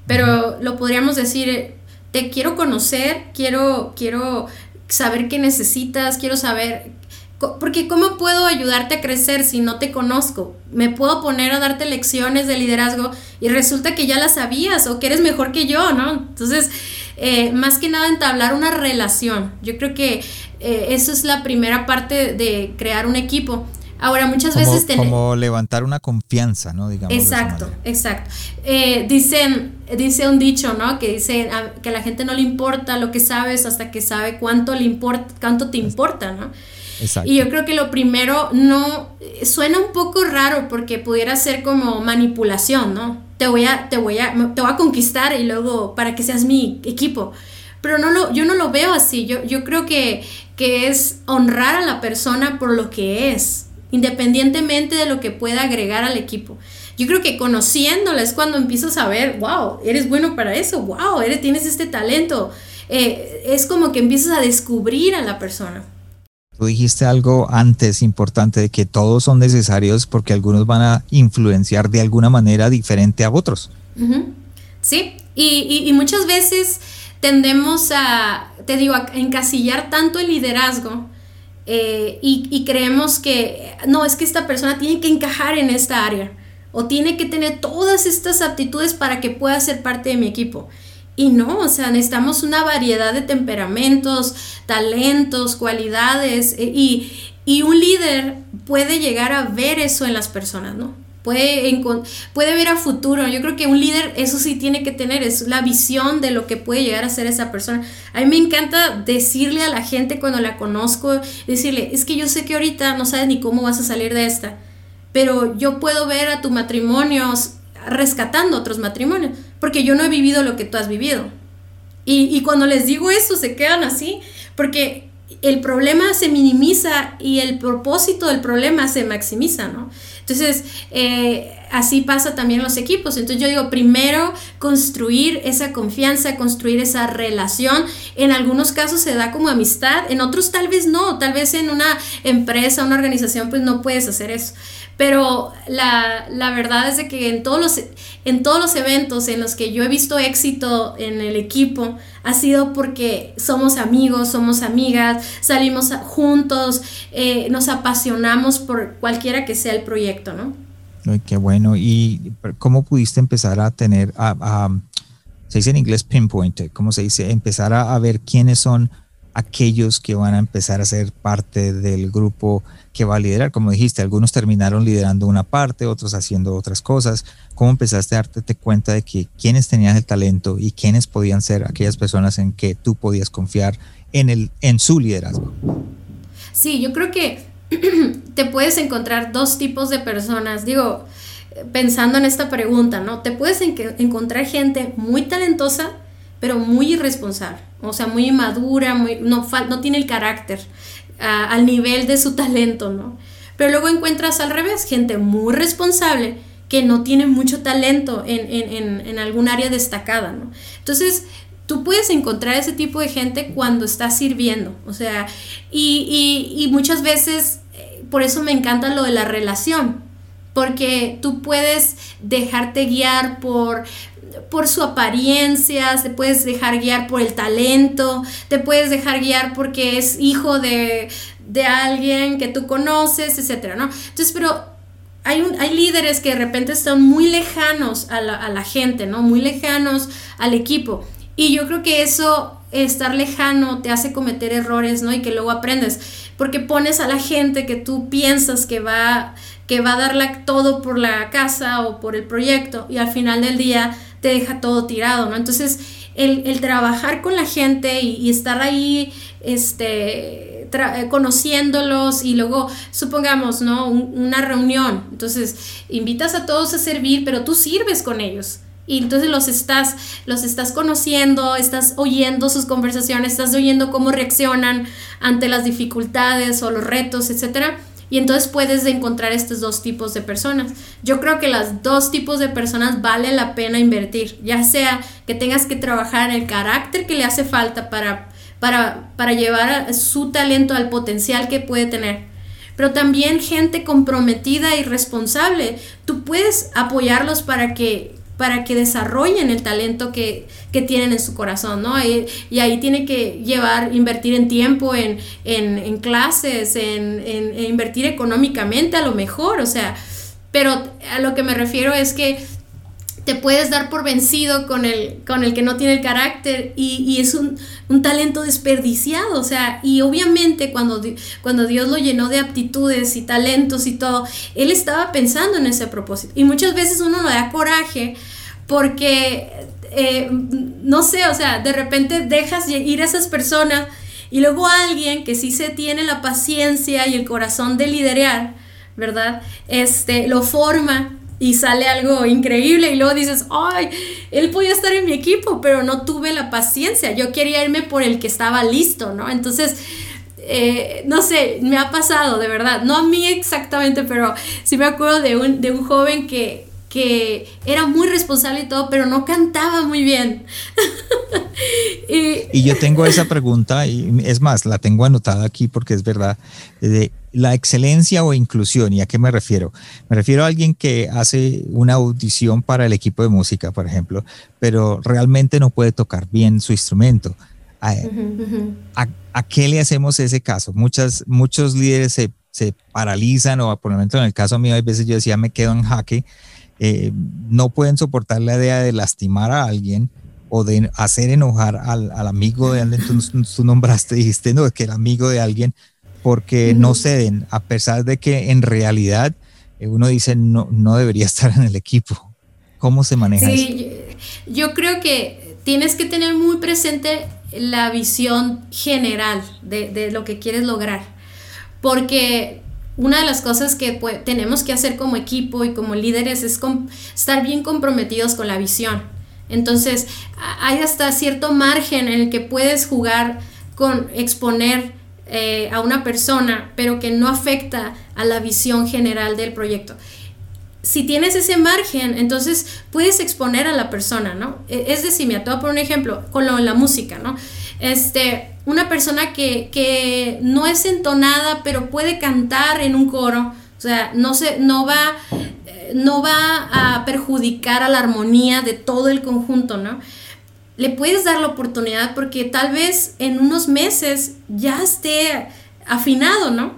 pero lo podríamos decir, te quiero conocer, quiero, quiero saber qué necesitas, quiero saber porque ¿cómo puedo ayudarte a crecer si no te conozco? Me puedo poner a darte lecciones de liderazgo y resulta que ya las sabías o que eres mejor que yo, ¿no? Entonces, eh, más que nada entablar una relación. Yo creo que eh, eso es la primera parte de crear un equipo. Ahora, muchas veces... Como levantar una confianza, ¿no? Digamos exacto, exacto. Eh, dicen, dice un dicho, ¿no? Que dice que a la gente no le importa lo que sabes hasta que sabe cuánto, le importa, cuánto te importa, ¿no? Y yo creo que lo primero no suena un poco raro porque pudiera ser como manipulación, ¿no? Te voy a te voy a te voy a conquistar y luego para que seas mi equipo. Pero no lo yo no lo veo así. Yo yo creo que que es honrar a la persona por lo que es, independientemente de lo que pueda agregar al equipo. Yo creo que conociéndola es cuando empiezas a ver, wow, eres bueno para eso, wow, eres, tienes este talento. Eh, es como que empiezas a descubrir a la persona. Tú dijiste algo antes importante de que todos son necesarios porque algunos van a influenciar de alguna manera diferente a otros. Sí, y, muchas veces tendemos a, te digo, a encasillar tanto el liderazgo eh, y, y, creemos que, no, es que esta persona tiene que encajar en esta área o tiene que tener todas estas aptitudes para que pueda ser parte de mi equipo. Y no, o sea, necesitamos una variedad de temperamentos, talentos, cualidades eh, y, y un líder puede llegar a ver eso en las personas, ¿no? Puede, puede ver a futuro. Yo creo que un líder eso sí tiene que tener, es la visión de lo que puede llegar a ser esa persona. A mí me encanta decirle a la gente cuando la conozco, decirle, es que yo sé que ahorita no sabes ni cómo vas a salir de esta, pero yo puedo ver a tu matrimonio rescatando otros matrimonios, porque yo no he vivido lo que tú has vivido. Y, cuando les digo eso, se quedan así, porque el problema se minimiza y el propósito del problema se maximiza, ¿no? Entonces, eh, así pasa también los equipos. Entonces yo digo, primero construir esa confianza, construir esa relación. En algunos casos se da como amistad, en otros tal vez no, tal vez en una empresa, una organización, pues no puedes hacer eso. Pero la, verdad es de que en todos, los, en todos los eventos en los que yo he visto éxito en el equipo, ha sido porque somos amigos, somos amigas, salimos juntos, eh, nos apasionamos por cualquiera que sea el proyecto, ¿no? Ay, qué bueno. ¿Y cómo pudiste empezar a tener, se dice en inglés pinpoint, ¿cómo se dice? Empezar a ver quiénes son aquellos que van a empezar a ser parte del grupo que va a liderar. Como dijiste, algunos terminaron liderando una parte, otros haciendo otras cosas. ¿Cómo empezaste a darte cuenta de que quiénes tenían el talento y quiénes podían ser aquellas personas en que tú podías confiar en, el, en su liderazgo? Sí, yo creo que te puedes encontrar dos tipos de personas. Digo, pensando en esta pregunta, ¿no? Te puedes encontrar gente muy talentosa, pero muy irresponsable, o sea, muy inmadura, muy, no, no tiene el carácter al nivel de su talento, ¿no? Pero luego encuentras al revés, gente muy responsable que no tiene mucho talento en, en, en, algún área destacada, ¿no? Entonces, tú puedes encontrar ese tipo de gente cuando estás sirviendo, o sea, y, y, y muchas veces, eh, por eso me encanta lo de la relación, porque tú puedes dejarte guiar por por su apariencia, te puedes dejar guiar por el talento, te puedes dejar guiar porque es hijo de, alguien que tú conoces, etcétera, ¿no? Entonces, pero hay, un, hay líderes que de repente están muy lejanos a la, a la gente, ¿no? Muy lejanos al equipo. Y yo creo que eso, estar lejano, te hace cometer errores, ¿no? Y que luego aprendes. porque pones a la gente que tú piensas que va, que va a darle todo por la casa o por el proyecto y al final del día te deja todo tirado, ¿no? Entonces, el, trabajar con la gente y, estar ahí, este, eh, conociéndolos y luego, supongamos, ¿no? una reunión, entonces invitas a todos a servir, pero tú sirves con ellos. Y entonces los estás, los estás conociendo, estás oyendo sus conversaciones, estás oyendo cómo reaccionan ante las dificultades o los retos, etcétera. Y entonces puedes encontrar estos dos tipos de personas. Yo creo que los dos tipos de personas vale la pena invertir, ya sea que tengas que trabajar en el carácter que le hace falta para, para, para llevar su talento al potencial que puede tener. Pero también gente comprometida y responsable. Tú puedes apoyarlos para que para que desarrollen el talento que, tienen en su corazón, ¿no? Y, ahí tiene que llevar, invertir en tiempo, en, en, clases, en, en, invertir económicamente a lo mejor, o sea, pero a lo que me refiero es que te puedes dar por vencido con el, con el que no tiene el carácter y, es un, talento desperdiciado, o sea, y obviamente cuando, cuando Dios lo llenó de aptitudes y talentos y todo, Él estaba pensando en ese propósito. Y muchas veces uno le da coraje porque, eh, no sé, o sea, de repente dejas ir a esas personas y luego alguien que sí se tiene la paciencia y el corazón de liderar, ¿verdad? Este, lo forma y sale algo increíble y luego dices, ay, él podía estar en mi equipo, pero no tuve la paciencia, yo quería irme por el que estaba listo, ¿no? Entonces, eh, no sé, me ha pasado, de verdad, no a mí exactamente, pero sí me acuerdo de un, de un joven que, que era muy responsable y todo, pero no cantaba muy bien. y, yo tengo esa pregunta, y es más, la tengo anotada aquí porque es verdad, de la excelencia o inclusión, ¿y a qué me refiero? Me refiero a alguien que hace una audición para el equipo de música, por ejemplo, pero realmente no puede tocar bien su instrumento. ¿A, qué le hacemos ese caso? Muchas, muchos líderes se, se paralizan o por lo menos en el caso mío, hay veces yo decía me quedo en jaque eh, no pueden soportar la idea de lastimar a alguien o de hacer enojar al, amigo de alguien. Tú, nombraste, dijiste, no, que el amigo de alguien, porque no ceden, a pesar de que en realidad eh, uno dice no, no debería estar en el equipo. ¿Cómo se maneja sí, Yo, creo que tienes que tener muy presente la visión general de, de lo que quieres lograr. Porque una de las cosas que tenemos que hacer como equipo y como líderes es estar bien comprometidos con la visión. Entonces, hay hasta cierto margen en el que puedes jugar con exponer eh, a una persona, pero que no afecta a la visión general del proyecto. Si tienes ese margen, entonces puedes exponer a la persona, ¿no? E, es decir, me ató por un ejemplo con lo, la música, ¿no? Este, una persona que, no es entonada, pero puede cantar en un coro, o sea, no, se, no, va, no va a perjudicar a la armonía de todo el conjunto, ¿no? Le puedes dar la oportunidad porque tal vez en unos meses ya esté afinado, ¿no?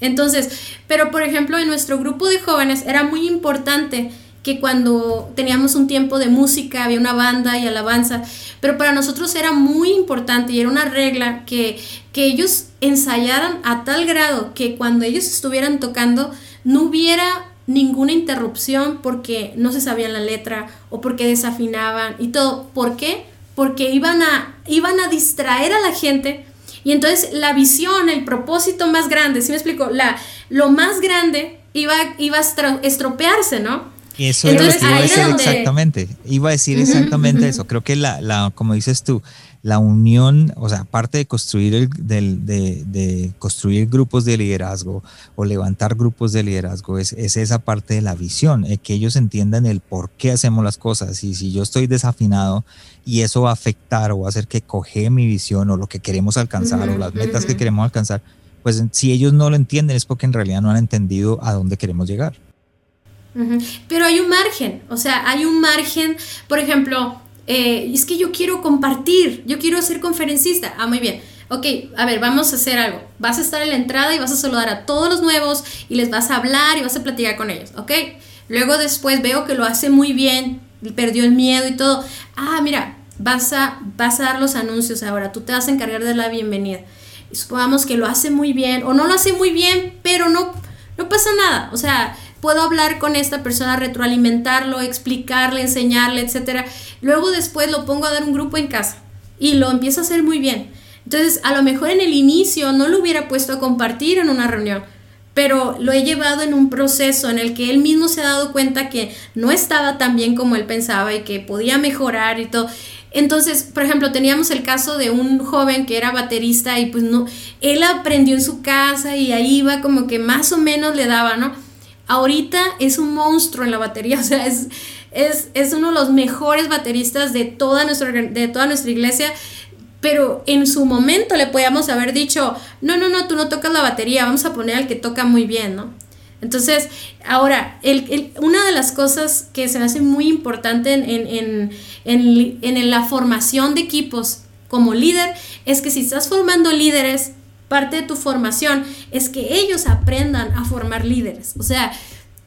Entonces, pero por ejemplo, en nuestro grupo de jóvenes era muy importante que cuando teníamos un tiempo de música, había una banda y alabanza, pero para nosotros era muy importante y era una regla que, que ellos ensayaran a tal grado que cuando ellos estuvieran tocando no hubiera ninguna interrupción porque no se sabían la letra o porque desafinaban y todo. ¿Por qué? Porque iban a, iban a distraer a la gente y entonces la visión, el propósito más grande, si me explico? La, lo más grande iba, iba a estropearse, ¿no? Eso es lo que iba a decir exactamente. Iba a decir exactamente eso. Creo que la, la, como dices tú, la unión, o sea, aparte de construir, el, de, de, construir grupos de liderazgo o levantar grupos de liderazgo, es, es esa parte de la visión, eh, que ellos entiendan el por qué hacemos las cosas. Y si yo estoy desafinado y eso va a afectar o va a hacer que coge mi visión o lo que queremos alcanzar o las metas que queremos alcanzar, pues si ellos no lo entienden es porque en realidad no han entendido a dónde queremos llegar. Pero hay un margen, o sea, hay un margen, por ejemplo, eh, es que yo quiero compartir, yo quiero ser conferencista. Ah, muy bien. Ok, a ver, vamos a hacer algo. Vas a estar en la entrada y vas a saludar a todos los nuevos y les vas a hablar y vas a platicar con ellos, ¿ok? Luego después veo que lo hace muy bien, perdió el miedo y todo. Ah, mira, vas a, vas a dar los anuncios ahora, tú te vas a encargar de la bienvenida. supongamos que lo hace muy bien o no lo hace muy bien, pero no, no pasa nada. O sea, puedo hablar con esta persona, retroalimentarlo, explicarle, enseñarle, etc. Luego después lo pongo a dar un grupo en casa y lo empiezo a hacer muy bien. Entonces, a lo mejor en el inicio no lo hubiera puesto a compartir en una reunión, pero lo he llevado en un proceso en el que él mismo se ha dado cuenta que no estaba tan bien como él pensaba y que podía mejorar y todo. Entonces, por ejemplo, teníamos el caso de un joven que era baterista y pues no, él aprendió en su casa y ahí iba como que más o menos le daba, ¿no? Ahorita es un monstruo en la batería, o sea, es, es, es uno de los mejores bateristas de toda nuestra, de toda nuestra iglesia pero en su momento le podíamos haber dicho, no, no, no, tú no tocas la batería, vamos a poner al que toca muy bien, ¿no? Entonces, ahora, el, una de las cosas que se me hace muy importante en, en, en, en, la formación de equipos como líder es que si estás formando líderes, parte de tu formación es que ellos aprendan a formar líderes. O sea,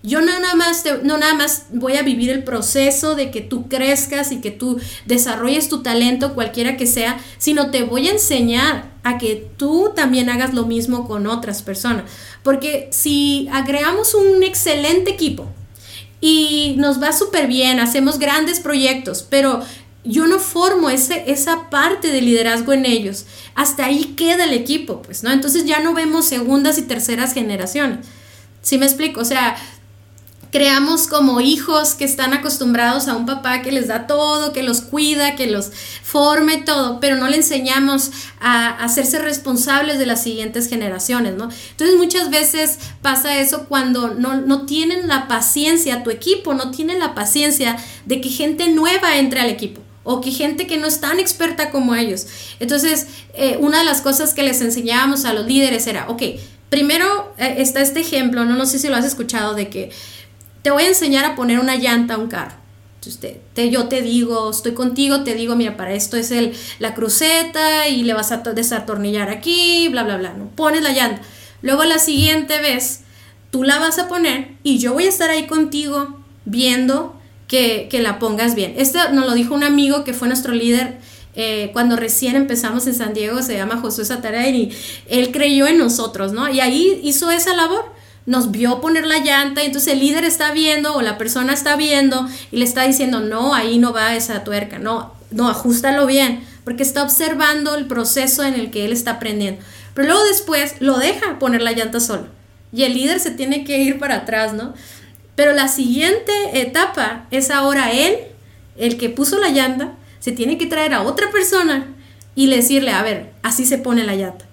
yo no nada, más no nada más voy a vivir el proceso de que tú crezcas y que tú desarrolles tu talento, cualquiera que sea, sino te voy a enseñar a que tú también hagas lo mismo con otras personas. Porque si agregamos un excelente equipo y nos va súper bien, hacemos grandes proyectos, pero yo no formo ese, esa parte de liderazgo en ellos, hasta ahí queda el equipo, pues, ¿no? Entonces ya no vemos segundas y terceras generaciones. ¿Sí me explico? O sea, creamos como hijos que están acostumbrados a un papá que les da todo, que los cuida, que los forme todo, pero no le enseñamos a, hacerse responsables de las siguientes generaciones, ¿no? Entonces muchas veces pasa eso cuando no, no tienen la paciencia, tu equipo no tiene la paciencia de que gente nueva entre al equipo o que gente que no es tan experta como ellos. Entonces, eh, una de las cosas que les enseñábamos a los líderes era, ok, primero eh, está este ejemplo, no, no sé si lo has escuchado, de que te voy a enseñar a poner una llanta a un carro. te, yo te digo, estoy contigo, te digo, mira, para esto es el, la cruceta y le vas a desatornillar aquí, bla, bla, bla, ¿no? Pones la llanta. Luego la siguiente vez, tú la vas a poner y yo voy a estar ahí contigo viendo que, la pongas bien. Esto nos lo dijo un amigo que fue nuestro líder eh, cuando recién empezamos en San Diego, se llama Josué Satarain y él creyó en nosotros, ¿no? Y ahí hizo esa labor nos vio poner la llanta y entonces el líder está viendo o la persona está viendo y le está diciendo, no, ahí no va esa tuerca, no, no, ajustalo bien, porque está observando el proceso en el que él está aprendiendo. Pero luego después lo deja poner la llanta solo y el líder se tiene que ir para atrás, ¿no? Pero la siguiente etapa es ahora él, el que puso la llanta, se tiene que traer a otra persona y decirle, a ver, así se pone la llanta.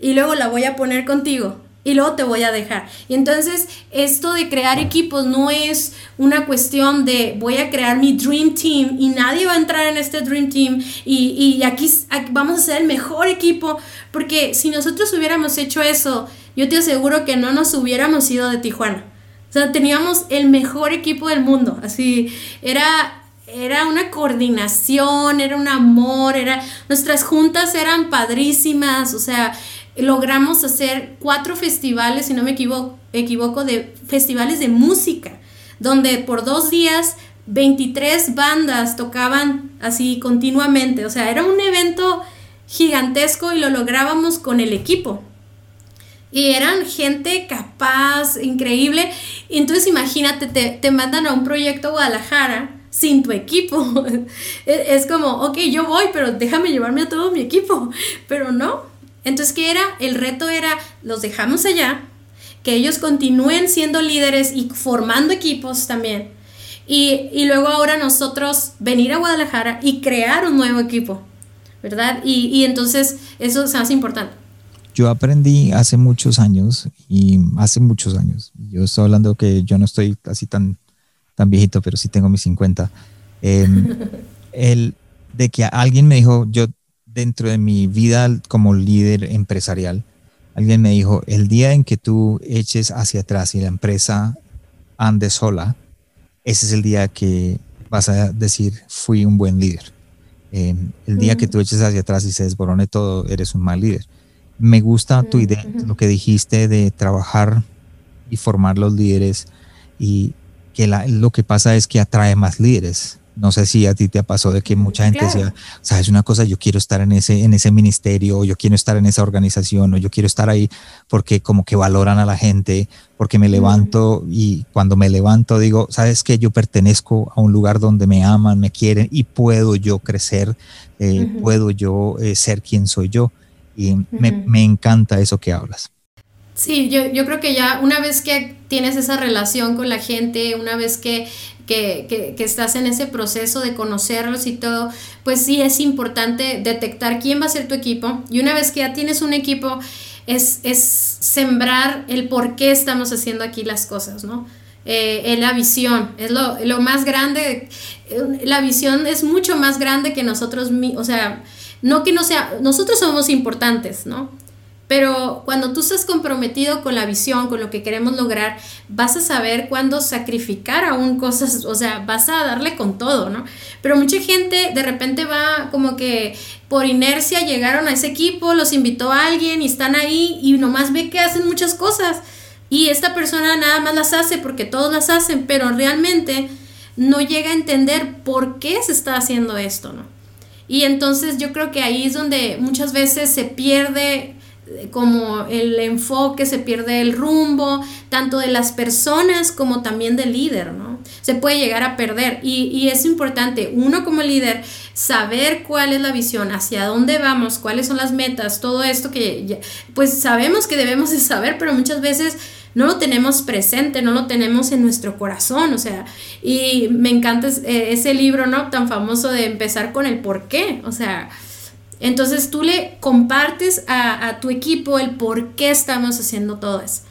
Y luego la voy a poner contigo y luego te voy a dejar. Y entonces esto de crear equipos no es una cuestión de voy a crear mi Dream Team y nadie va a entrar en este Dream Team y, aquí, vamos a ser el mejor equipo, porque si nosotros hubiéramos hecho eso, yo te aseguro que no nos hubiéramos ido de Tijuana. Sea, teníamos el mejor equipo del mundo, así era era una coordinación, era un amor, era nuestras juntas eran padrísimas, o sea, logramos hacer cuatro festivales, si no me equivoco, equivoco, de festivales de música, donde por dos días 23 bandas tocaban así continuamente. O sea, era un evento gigantesco y lo lográbamos con el equipo. Y eran gente capaz, increíble. Y entonces imagínate, te, te mandan a un proyecto Guadalajara sin tu equipo. es como, ok, yo voy, pero déjame llevarme a todo mi equipo. Pero no, entonces, ¿qué era? El reto era, los dejamos allá, que ellos continúen siendo líderes y formando equipos también. Y, luego ahora nosotros venir a Guadalajara y crear un nuevo equipo, ¿verdad? Y, entonces eso se hace importante. Yo aprendí hace muchos años y hace muchos años, yo estoy hablando que yo no estoy así tan, tan viejito, pero sí tengo mis 50, em, el, de que alguien me dijo, yo dentro de mi vida como líder empresarial, alguien me dijo, el día en que tú eches hacia atrás y la empresa ande sola, ese es el día que vas a decir, fui un buen líder. Em, el día que tú eches hacia atrás y se desborone todo, eres un mal líder. Me gusta tu idea, lo que dijiste de trabajar y formar los líderes y que lo que pasa es que atrae más líderes. No sé si a ti te pasó de que mucha gente decía, sabes una cosa, yo quiero estar en ese, en ese ministerio, o yo quiero estar en esa organización, o yo quiero estar ahí porque como que valoran a la gente, porque me levanto y cuando me levanto digo, sabes que yo pertenezco a un lugar donde me aman, me quieren y puedo yo crecer, eh, puedo yo eh, ser quien soy yo. Y me, me encanta eso que hablas. Sí, yo, yo creo que ya una vez que tienes esa relación con la gente, una vez que, que, que, estás en ese proceso de conocerlos y todo, pues sí es importante detectar quién va a ser tu equipo. Y una vez que ya tienes un equipo, es, es sembrar el por qué estamos haciendo aquí las cosas, ¿no? Eh, la visión, es lo, lo, más grande, la visión es mucho más grande que nosotros, o sea, no que no sea, nosotros somos importantes, ¿no? Pero cuando tú estás comprometido con la visión, con lo que queremos lograr, vas a saber cuándo sacrificar aún cosas, o sea, vas a darle con todo, ¿no? Pero mucha gente de repente va como que por inercia llegaron a ese equipo, los invitó a alguien y están ahí y nomás ve que hacen muchas cosas. Y esta persona nada más las hace porque todos las hacen, pero realmente no llega a entender por qué se está haciendo esto, ¿no? Y entonces yo creo que ahí es donde muchas veces se pierde como el enfoque, se pierde el rumbo, tanto de las personas como también del líder, ¿no? Se puede llegar a perder y, y, es importante, uno como líder, saber cuál es la visión, hacia dónde vamos, cuáles son las metas, todo esto que pues sabemos que debemos de saber, pero muchas veces no lo tenemos presente, no lo tenemos en nuestro corazón, o sea, y me encanta ese, ese libro, ¿no? Tan famoso de empezar con el por qué, o sea, entonces tú le compartes a, tu equipo el por qué estamos haciendo todo eso.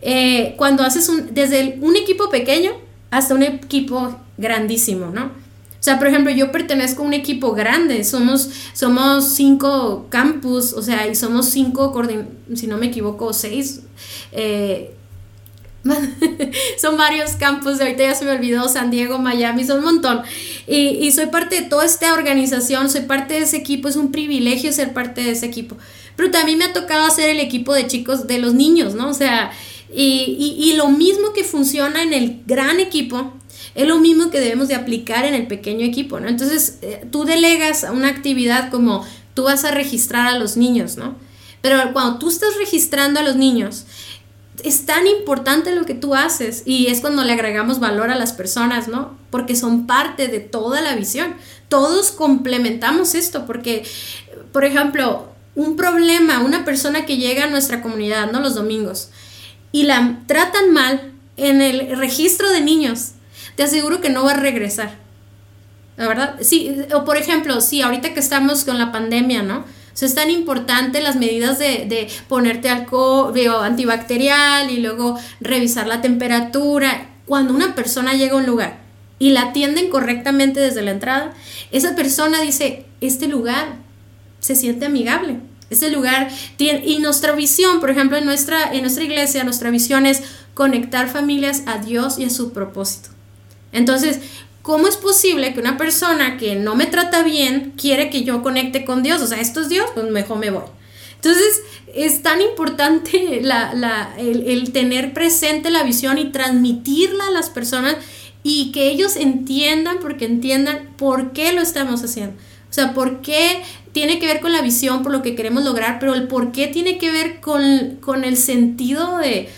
Eh, cuando haces un, desde un equipo pequeño hasta un equipo grandísimo, ¿no? O sea, por ejemplo, yo pertenezco a un equipo grande, somos, somos cinco campus, o sea, y somos cinco, si no me equivoco, seis eh, son varios campos, de ahorita ya se me olvidó, San Diego, Miami, son un montón. Y, soy parte de toda esta organización, soy parte de ese equipo, es un privilegio ser parte de ese equipo. Pero también me ha tocado hacer el equipo de chicos, de los niños, ¿no? O sea, y, lo mismo que funciona en el gran equipo, es lo mismo que debemos de aplicar en el pequeño equipo, ¿no? Entonces, eh, tú delegas una actividad como tú vas a registrar a los niños, ¿no? Pero cuando tú estás registrando a los niños, es tan importante lo que tú haces y es cuando le agregamos valor a las personas, ¿no? Porque son parte de toda la visión. Todos complementamos esto porque, por ejemplo, un problema, una persona que llega a nuestra comunidad, ¿no? Los domingos y la tratan mal en el registro de niños, te aseguro que no va a regresar. ¿La verdad? Sí, o por ejemplo, sí, ahorita que estamos con la pandemia, ¿no? Sea, es tan importante las medidas de, de ponerte alcohol antibacterial y luego revisar la temperatura. Cuando una persona llega a un lugar y la atienden correctamente desde la entrada, esa persona dice, este lugar se siente amigable. Este lugar tiene, y nuestra visión, por ejemplo, en nuestra, en nuestra iglesia, nuestra visión es conectar familias a Dios y a su propósito. Entonces, ¿cómo es posible que una persona que no me trata bien quiere que yo conecte con Dios? O sea, esto es Dios, pues mejor me voy. Entonces, es tan importante el, tener presente la visión y transmitirla a las personas y que ellos entiendan, porque entiendan por qué lo estamos haciendo. O sea, por qué tiene que ver con la visión, por lo que queremos lograr, pero el por qué tiene que ver con, con el sentido de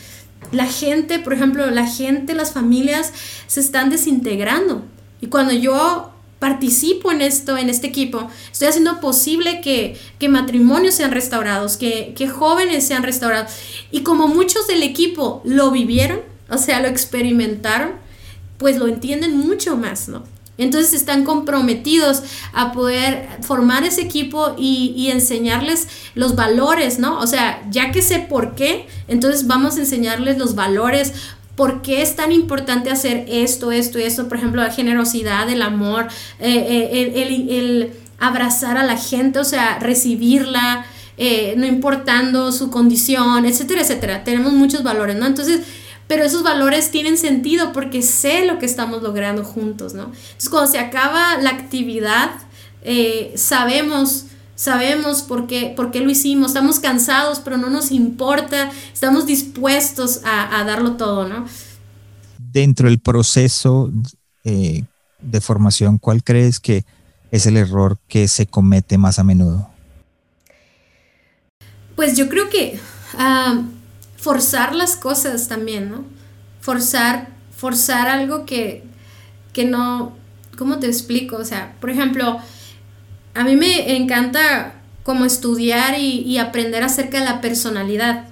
la gente, por ejemplo, la gente, las familias se están desintegrando. Y cuando yo participo en esto, en este equipo, estoy haciendo posible que, matrimonios sean restaurados, que, que jóvenes sean restaurados. Y como muchos del equipo lo vivieron, o sea, lo experimentaron, pues lo entienden mucho más, ¿no? Entonces están comprometidos a poder formar ese equipo y, y, enseñarles los valores, ¿no? O sea, ya que sé por qué, entonces vamos a enseñarles los valores ¿Por qué es tan importante hacer esto, esto y esto? Por ejemplo, la generosidad, el amor, eh, eh, el, abrazar a la gente, o sea, recibirla, eh, no importando su condición, etcétera, etcétera. Tenemos muchos valores, ¿no? Entonces, pero esos valores tienen sentido porque sé lo que estamos logrando juntos, ¿no? Entonces, cuando se acaba la actividad, sabemos sabemos por qué, por qué lo hicimos, estamos cansados, pero no nos importa, estamos dispuestos a, darlo todo, ¿no? Dentro del proceso, eh, de formación, ¿cuál crees que es el error que se comete más a menudo? Pues yo creo que ah, forzar las cosas también, ¿no? Forzar, forzar algo que, que no, ¿cómo te explico? O sea, por ejemplo, a mí me encanta como estudiar y, y aprender acerca de la personalidad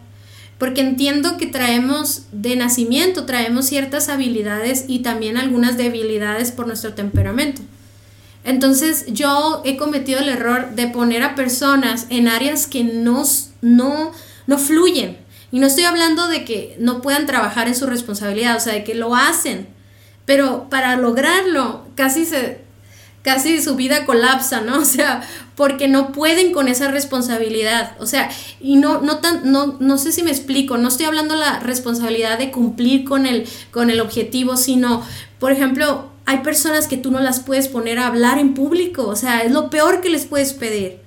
porque entiendo que traemos de nacimiento, traemos ciertas habilidades y también algunas debilidades por nuestro temperamento. Entonces yo he cometido el error de poner a personas en áreas que no, no, no fluyen. Y no estoy hablando de que no puedan trabajar en su responsabilidad, o sea, de que lo hacen. Pero para lograrlo, casi se, casi su vida colapsa, ¿no? O sea, porque no pueden con esa responsabilidad. O sea, y no, no, tan, no, no sé si me explico, no estoy hablando la responsabilidad de cumplir con el, con el objetivo, sino, por ejemplo, hay personas que tú no las puedes poner a hablar en público, o sea, es lo peor que les puedes pedir.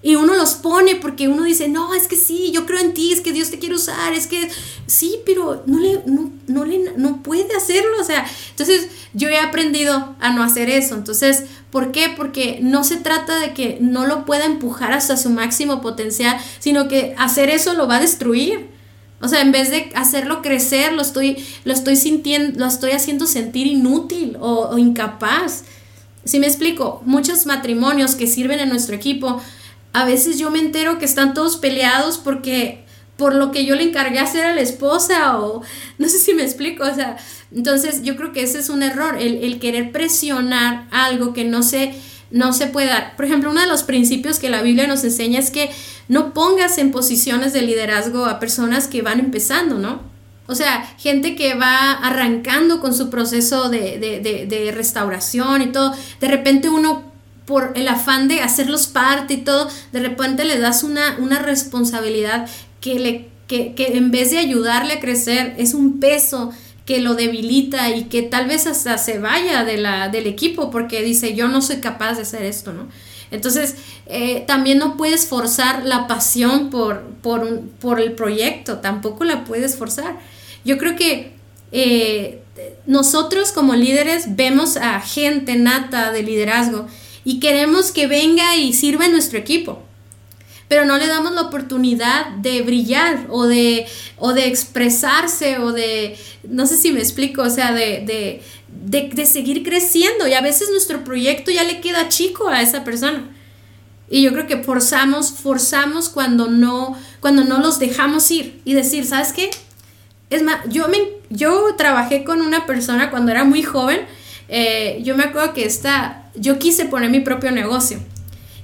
Y uno los pone porque uno dice, no, es que sí, yo creo en ti, es que Dios te quiere usar, es que sí, pero no le, no, no le, no puede hacerlo, o sea, entonces yo he aprendido a no hacer eso, entonces, ¿por qué? Porque no se trata de que no lo pueda empujar hasta su máximo potencial, sino que hacer eso lo va a destruir. O sea, en vez de hacerlo crecer, lo estoy, lo estoy sintiendo, lo estoy haciendo sentir inútil o, incapaz. Si me explico, muchos matrimonios que sirven en nuestro equipo, a veces yo me entero que están todos peleados porque por lo que yo le encargué hacer a la esposa o no sé si me explico, o sea, entonces yo creo que ese es un error, el, querer presionar algo que no se, no se puede dar. Por ejemplo, uno de los principios que la Biblia nos enseña es que no pongas en posiciones de liderazgo a personas que van empezando, ¿no? O sea, gente que va arrancando con su proceso de, de, restauración y todo, de repente uno por el afán de hacerlos parte y todo, de repente le das una, una responsabilidad que, le, que, que en vez de ayudarle a crecer es un peso que lo debilita y que tal vez hasta se vaya de la, del equipo porque dice yo no soy capaz de hacer esto, ¿no? Entonces, eh, también no puedes forzar la pasión por, por, por, el proyecto, tampoco la puedes forzar. Yo creo que eh, nosotros como líderes vemos a gente nata de liderazgo y queremos que venga y sirva en nuestro equipo pero no le damos la oportunidad de brillar o de, o de expresarse o de, no sé si me explico, o sea, de, de, de, seguir creciendo y a veces nuestro proyecto ya le queda chico a esa persona. Y yo creo que forzamos, forzamos cuando no, cuando no los dejamos ir y decir, ¿sabes qué? Es más, yo, me, yo trabajé con una persona cuando era muy joven, eh, yo me acuerdo que esta, yo quise poner mi propio negocio.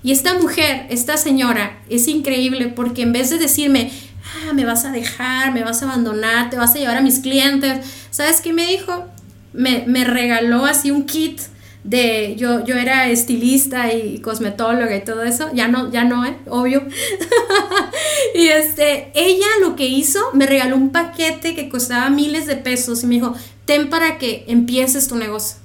Y esta mujer, esta señora, es increíble porque en vez de decirme, ah, me vas a dejar, me vas a abandonar, te vas a llevar a mis clientes, ¿sabes qué me dijo? Me, me regaló así un kit de yo, yo era estilista y cosmetóloga y todo eso, ya no, ya no, ¿eh? obvio. y este, ella lo que hizo, me regaló un paquete que costaba miles de pesos y me dijo, ten para que empieces tu negocio.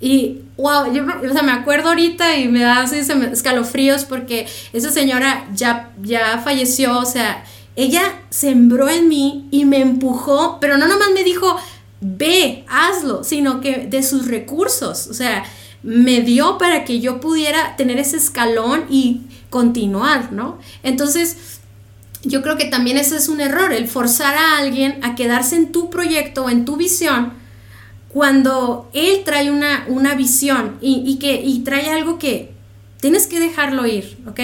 Y wow, yo o sea, me acuerdo ahorita y me da así escalofríos porque esa señora ya, ya falleció, o sea, ella sembró en mí y me empujó, pero no nomás me dijo, ve, hazlo, sino que de sus recursos, o sea, me dio para que yo pudiera tener ese escalón y continuar, ¿no? Entonces, yo creo que también ese es un error, el forzar a alguien a quedarse en tu proyecto o en tu visión cuando él trae una, una visión y, que, y trae algo que tienes que dejarlo ir, ¿ok?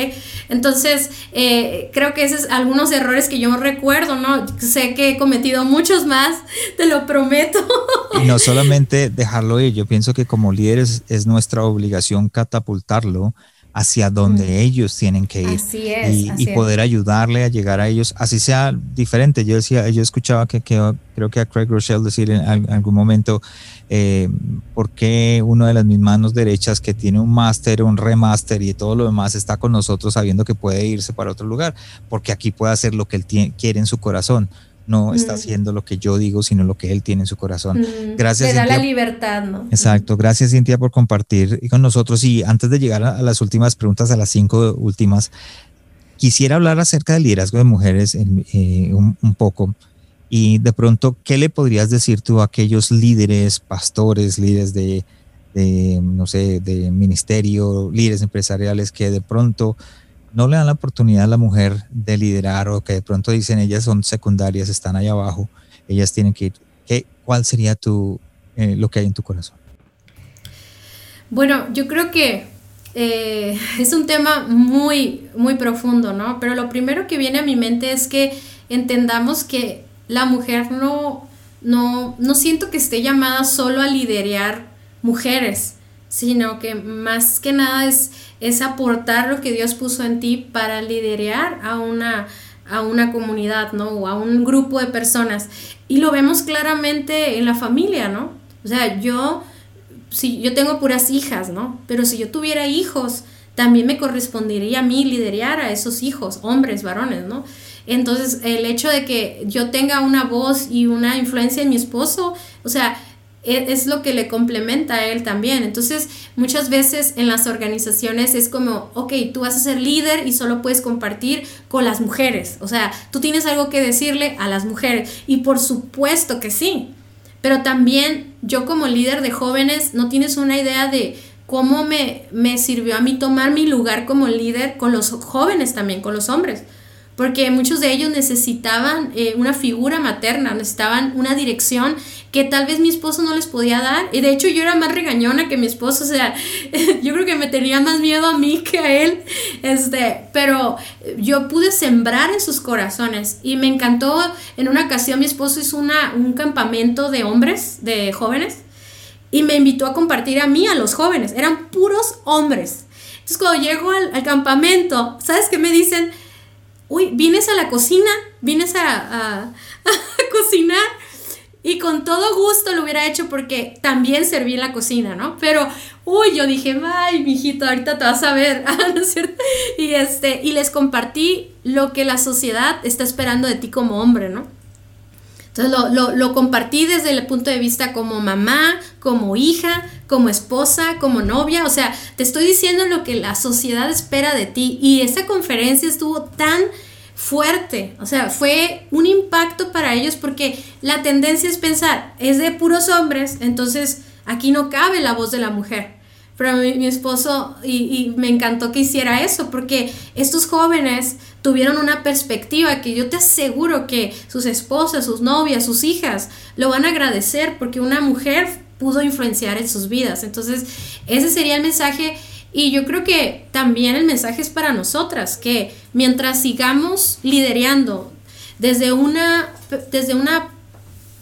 Entonces, eh, creo que esos son algunos errores que yo recuerdo, ¿no? Sé que he cometido muchos más, te lo prometo. Y no solamente dejarlo ir, yo pienso que como líderes es nuestra obligación catapultarlo hacia donde ellos tienen que ir y, poder ayudarle a llegar a ellos, así sea diferente. Yo decía, yo escuchaba que, creo que a Craig Rochelle decir en algún momento, eh, ¿por qué uno de las mis manos derechas que tiene un máster, un remaster y todo lo demás está con nosotros sabiendo que puede irse para otro lugar? Porque aquí puede hacer lo que él quiere en su corazón no está haciendo lo que yo digo, sino lo que él tiene en su corazón. Gracias. Te da la libertad, ¿no? Exacto. Gracias, Cintia, por compartir con nosotros. Y antes de llegar a, las últimas preguntas, a las cinco últimas, quisiera hablar acerca del liderazgo de mujeres eh, un, poco. Y de pronto, ¿qué le podrías decir tú a aquellos líderes, pastores, líderes de, de, no sé, de ministerio, líderes empresariales que de pronto no le dan la oportunidad a la mujer de liderar o que de pronto dicen ellas son secundarias, están ahí abajo, ellas tienen que ir. ¿Qué, ¿Cuál sería tu, eh, lo que hay en tu corazón? Bueno, yo creo que eh, es un tema muy, muy profundo, ¿no? Pero lo primero que viene a mi mente es que entendamos que la mujer no, no, no siento que esté llamada solo a liderar mujeres, sino que más que nada es, es aportar lo que Dios puso en ti para liderar a una, a una comunidad, ¿no? O a un grupo de personas. Y lo vemos claramente en la familia, ¿no? O sea, yo si yo tengo puras hijas, ¿no? Pero si yo tuviera hijos, también me correspondería a mí liderar a esos hijos, hombres, varones, ¿no? Entonces, el hecho de que yo tenga una voz y una influencia en mi esposo, o sea, es, lo que le complementa a él también. Entonces, muchas veces en las organizaciones es como, ok, tú vas a ser líder y solo puedes compartir con las mujeres. O sea, tú tienes algo que decirle a las mujeres. Y por supuesto que sí. Pero también yo como líder de jóvenes no tienes una idea de cómo me, me sirvió a mí tomar mi lugar como líder con los jóvenes también, con los hombres porque muchos de ellos necesitaban eh, una figura materna, necesitaban una dirección que tal vez mi esposo no les podía dar. Y de hecho yo era más regañona que mi esposo, o sea, yo creo que me tenía más miedo a mí que a él, este, pero yo pude sembrar en sus corazones y me encantó, en una ocasión mi esposo hizo una, un campamento de hombres, de jóvenes, y me invitó a compartir a mí, a los jóvenes, eran puros hombres. Entonces cuando llego al, al campamento, ¿sabes qué me dicen? Uy, vienes a la cocina, vienes a, cocinar. Y con todo gusto lo hubiera hecho porque también serví en la cocina, ¿no? Pero, uy, yo dije, ay, mijito, ahorita te vas a ver, ah, ¿no es cierto? Y, este, y les compartí lo que la sociedad está esperando de ti como hombre, ¿no? Entonces lo, lo, compartí desde el punto de vista como mamá, como hija, como esposa, como novia. O sea, te estoy diciendo lo que la sociedad espera de ti. Y esa conferencia estuvo tan fuerte. O sea, fue un impacto para ellos porque la tendencia es pensar, es de puros hombres, entonces aquí no cabe la voz de la mujer. Pero mi, esposo, y, y me encantó que hiciera eso, porque estos jóvenes tuvieron una perspectiva que yo te aseguro que sus esposas, sus novias, sus hijas lo van a agradecer porque una mujer pudo influenciar en sus vidas. Entonces, ese sería el mensaje y yo creo que también el mensaje es para nosotras, que mientras sigamos liderando desde una, desde una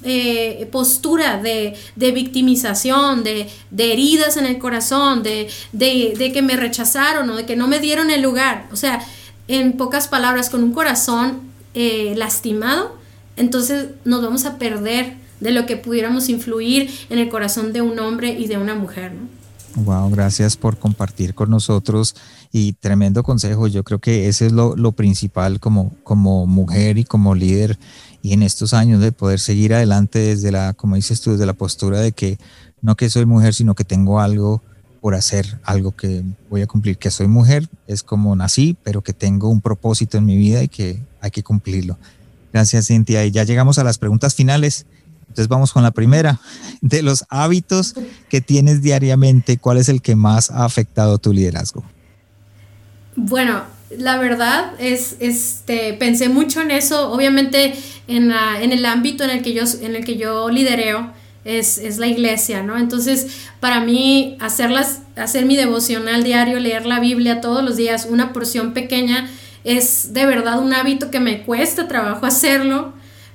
eh, postura de, victimización, de, heridas en el corazón, de, de, que me rechazaron o de que no me dieron el lugar, o sea, en pocas palabras, con un corazón eh, lastimado, entonces nos vamos a perder de lo que pudiéramos influir en el corazón de un hombre y de una mujer. ¿no? Wow, gracias por compartir con nosotros y tremendo consejo. Yo creo que ese es lo, lo principal como, como mujer y como líder y en estos años de poder seguir adelante desde la, como dices tú, desde la postura de que no que soy mujer, sino que tengo algo por hacer algo que voy a cumplir, que soy mujer, es como nací, pero que tengo un propósito en mi vida y que hay que cumplirlo. Gracias, Cintia. Y ya llegamos a las preguntas finales. Entonces vamos con la primera. De los hábitos que tienes diariamente, ¿cuál es el que más ha afectado tu liderazgo? Bueno, la verdad es, este, pensé mucho en eso, obviamente en, en el ámbito en el que yo, en el que yo lidereo, es, la iglesia, ¿no? Entonces, para mí, hacerlas, hacer mi devocional diario, leer la Biblia todos los días, una porción pequeña, es de verdad un hábito que me cuesta trabajo hacerlo,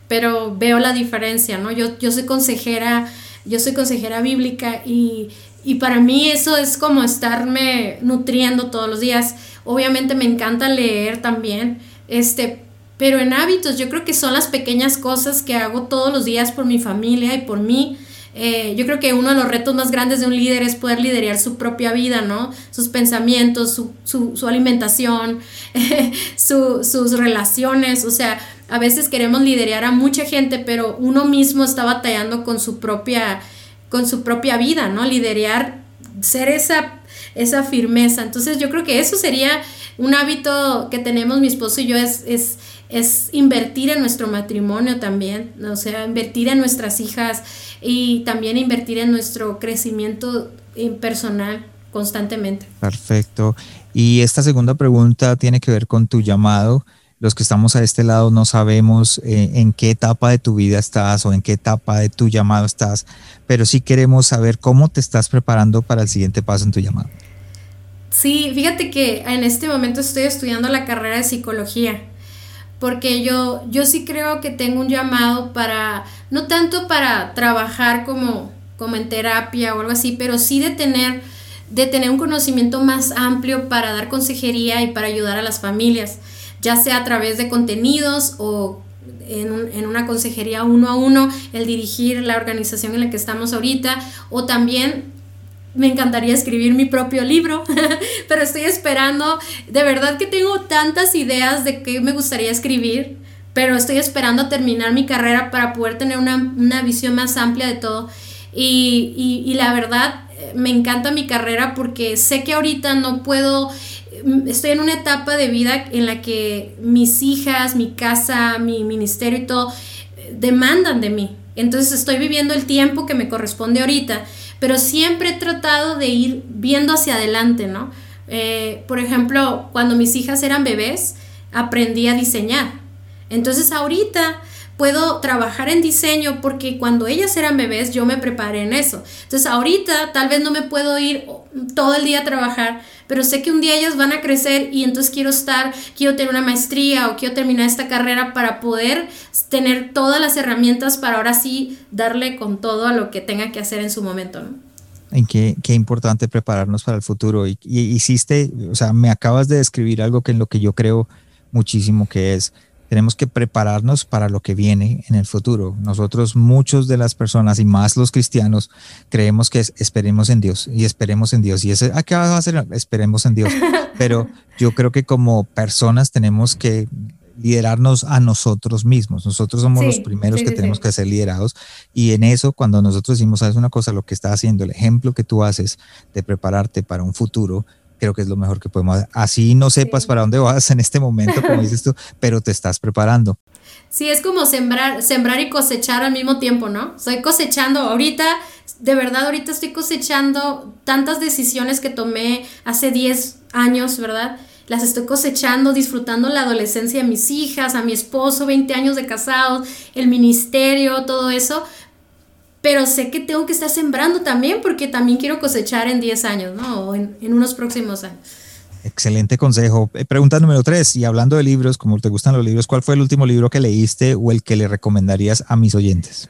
pero veo la diferencia, ¿no? Yo, yo soy consejera, yo soy consejera bíblica y, y para mí eso es como estarme nutriendo todos los días. Obviamente me encanta leer también, este, pero en hábitos yo creo que son las pequeñas cosas que hago todos los días por mi familia y por mí. Eh, yo creo que uno de los retos más grandes de un líder es poder liderar su propia vida, ¿no? Sus pensamientos, su, su, su alimentación, sus relaciones. O sea, a veces queremos liderar a mucha gente, pero uno mismo está batallando con su propia, con su propia vida, ¿no? Liderar, ser esa, esa firmeza. Entonces yo creo que eso sería un hábito que tenemos mi esposo y yo es, es es invertir en nuestro matrimonio también, o sea, invertir en nuestras hijas y también invertir en nuestro crecimiento personal constantemente. Perfecto. Y esta segunda pregunta tiene que ver con tu llamado. Los que estamos a este lado no sabemos eh, en qué etapa de tu vida estás o en qué etapa de tu llamado estás, pero sí queremos saber cómo te estás preparando para el siguiente paso en tu llamado. Sí, fíjate que en este momento estoy estudiando la carrera de psicología, porque yo, yo sí creo que tengo un llamado para, no tanto para trabajar como, como en terapia o algo así, pero sí de tener de tener un conocimiento más amplio para dar consejería y para ayudar a las familias, ya sea a través de contenidos o en, una consejería uno a uno, el dirigir la organización en la que estamos ahorita, o también me encantaría escribir mi propio libro, pero estoy esperando, de verdad que tengo tantas ideas de qué me gustaría escribir, pero estoy esperando terminar mi carrera para poder tener una, visión más amplia de todo. y, y la verdad, me encanta mi carrera porque sé que ahorita no puedo, estoy en una etapa de vida en la que mis hijas, mi casa, mi ministerio y todo eh, demandan de mí. Entonces estoy viviendo el tiempo que me corresponde ahorita, pero siempre he tratado de ir viendo hacia adelante, ¿no? Eh, por ejemplo, cuando mis hijas eran bebés, aprendí a diseñar. Entonces ahorita puedo trabajar en diseño porque cuando ellas eran bebés yo me preparé en eso. Entonces ahorita tal vez no me puedo ir todo el día a trabajar, pero sé que un día ellas van a crecer y entonces quiero estar, quiero tener una maestría o quiero terminar esta carrera para poder tener todas las herramientas para ahora sí darle con todo a lo que tenga que hacer en su momento, ¿no? En qué, qué importante prepararnos para el futuro. Y, y hiciste, o sea, me acabas de describir algo que en lo que yo creo muchísimo que es tenemos que prepararnos para lo que viene en el futuro. Nosotros, muchos de las personas y más los cristianos, creemos que es, esperemos en Dios y esperemos en Dios. Y ese, ¿a qué va a hacer? Esperemos en Dios. Pero yo creo que como personas tenemos que liderarnos a nosotros mismos. Nosotros somos los primeros que tenemos que ser liderados. Y en eso, cuando nosotros decimos, sabes una cosa, lo que está haciendo, el ejemplo que tú haces de prepararte para un futuro, creo que es lo mejor que podemos hacer. Así no sepas para dónde vas en este momento, como dices tú, pero te estás preparando. Sí, es como sembrar, sembrar y cosechar al mismo tiempo, ¿no? Estoy cosechando ahorita, de verdad ahorita estoy cosechando tantas decisiones que tomé hace 10 años, ¿verdad? Las estoy cosechando, disfrutando la adolescencia de mis hijas, a mi esposo, 20 años de casados, el ministerio, todo eso, pero sé que tengo que estar sembrando también porque también quiero cosechar en 10 años, ¿no? O en, unos próximos años. Excelente consejo. Eh, pregunta número tres, y hablando de libros, como te gustan los libros, ¿cuál fue el último libro que leíste o el que le recomendarías a mis oyentes?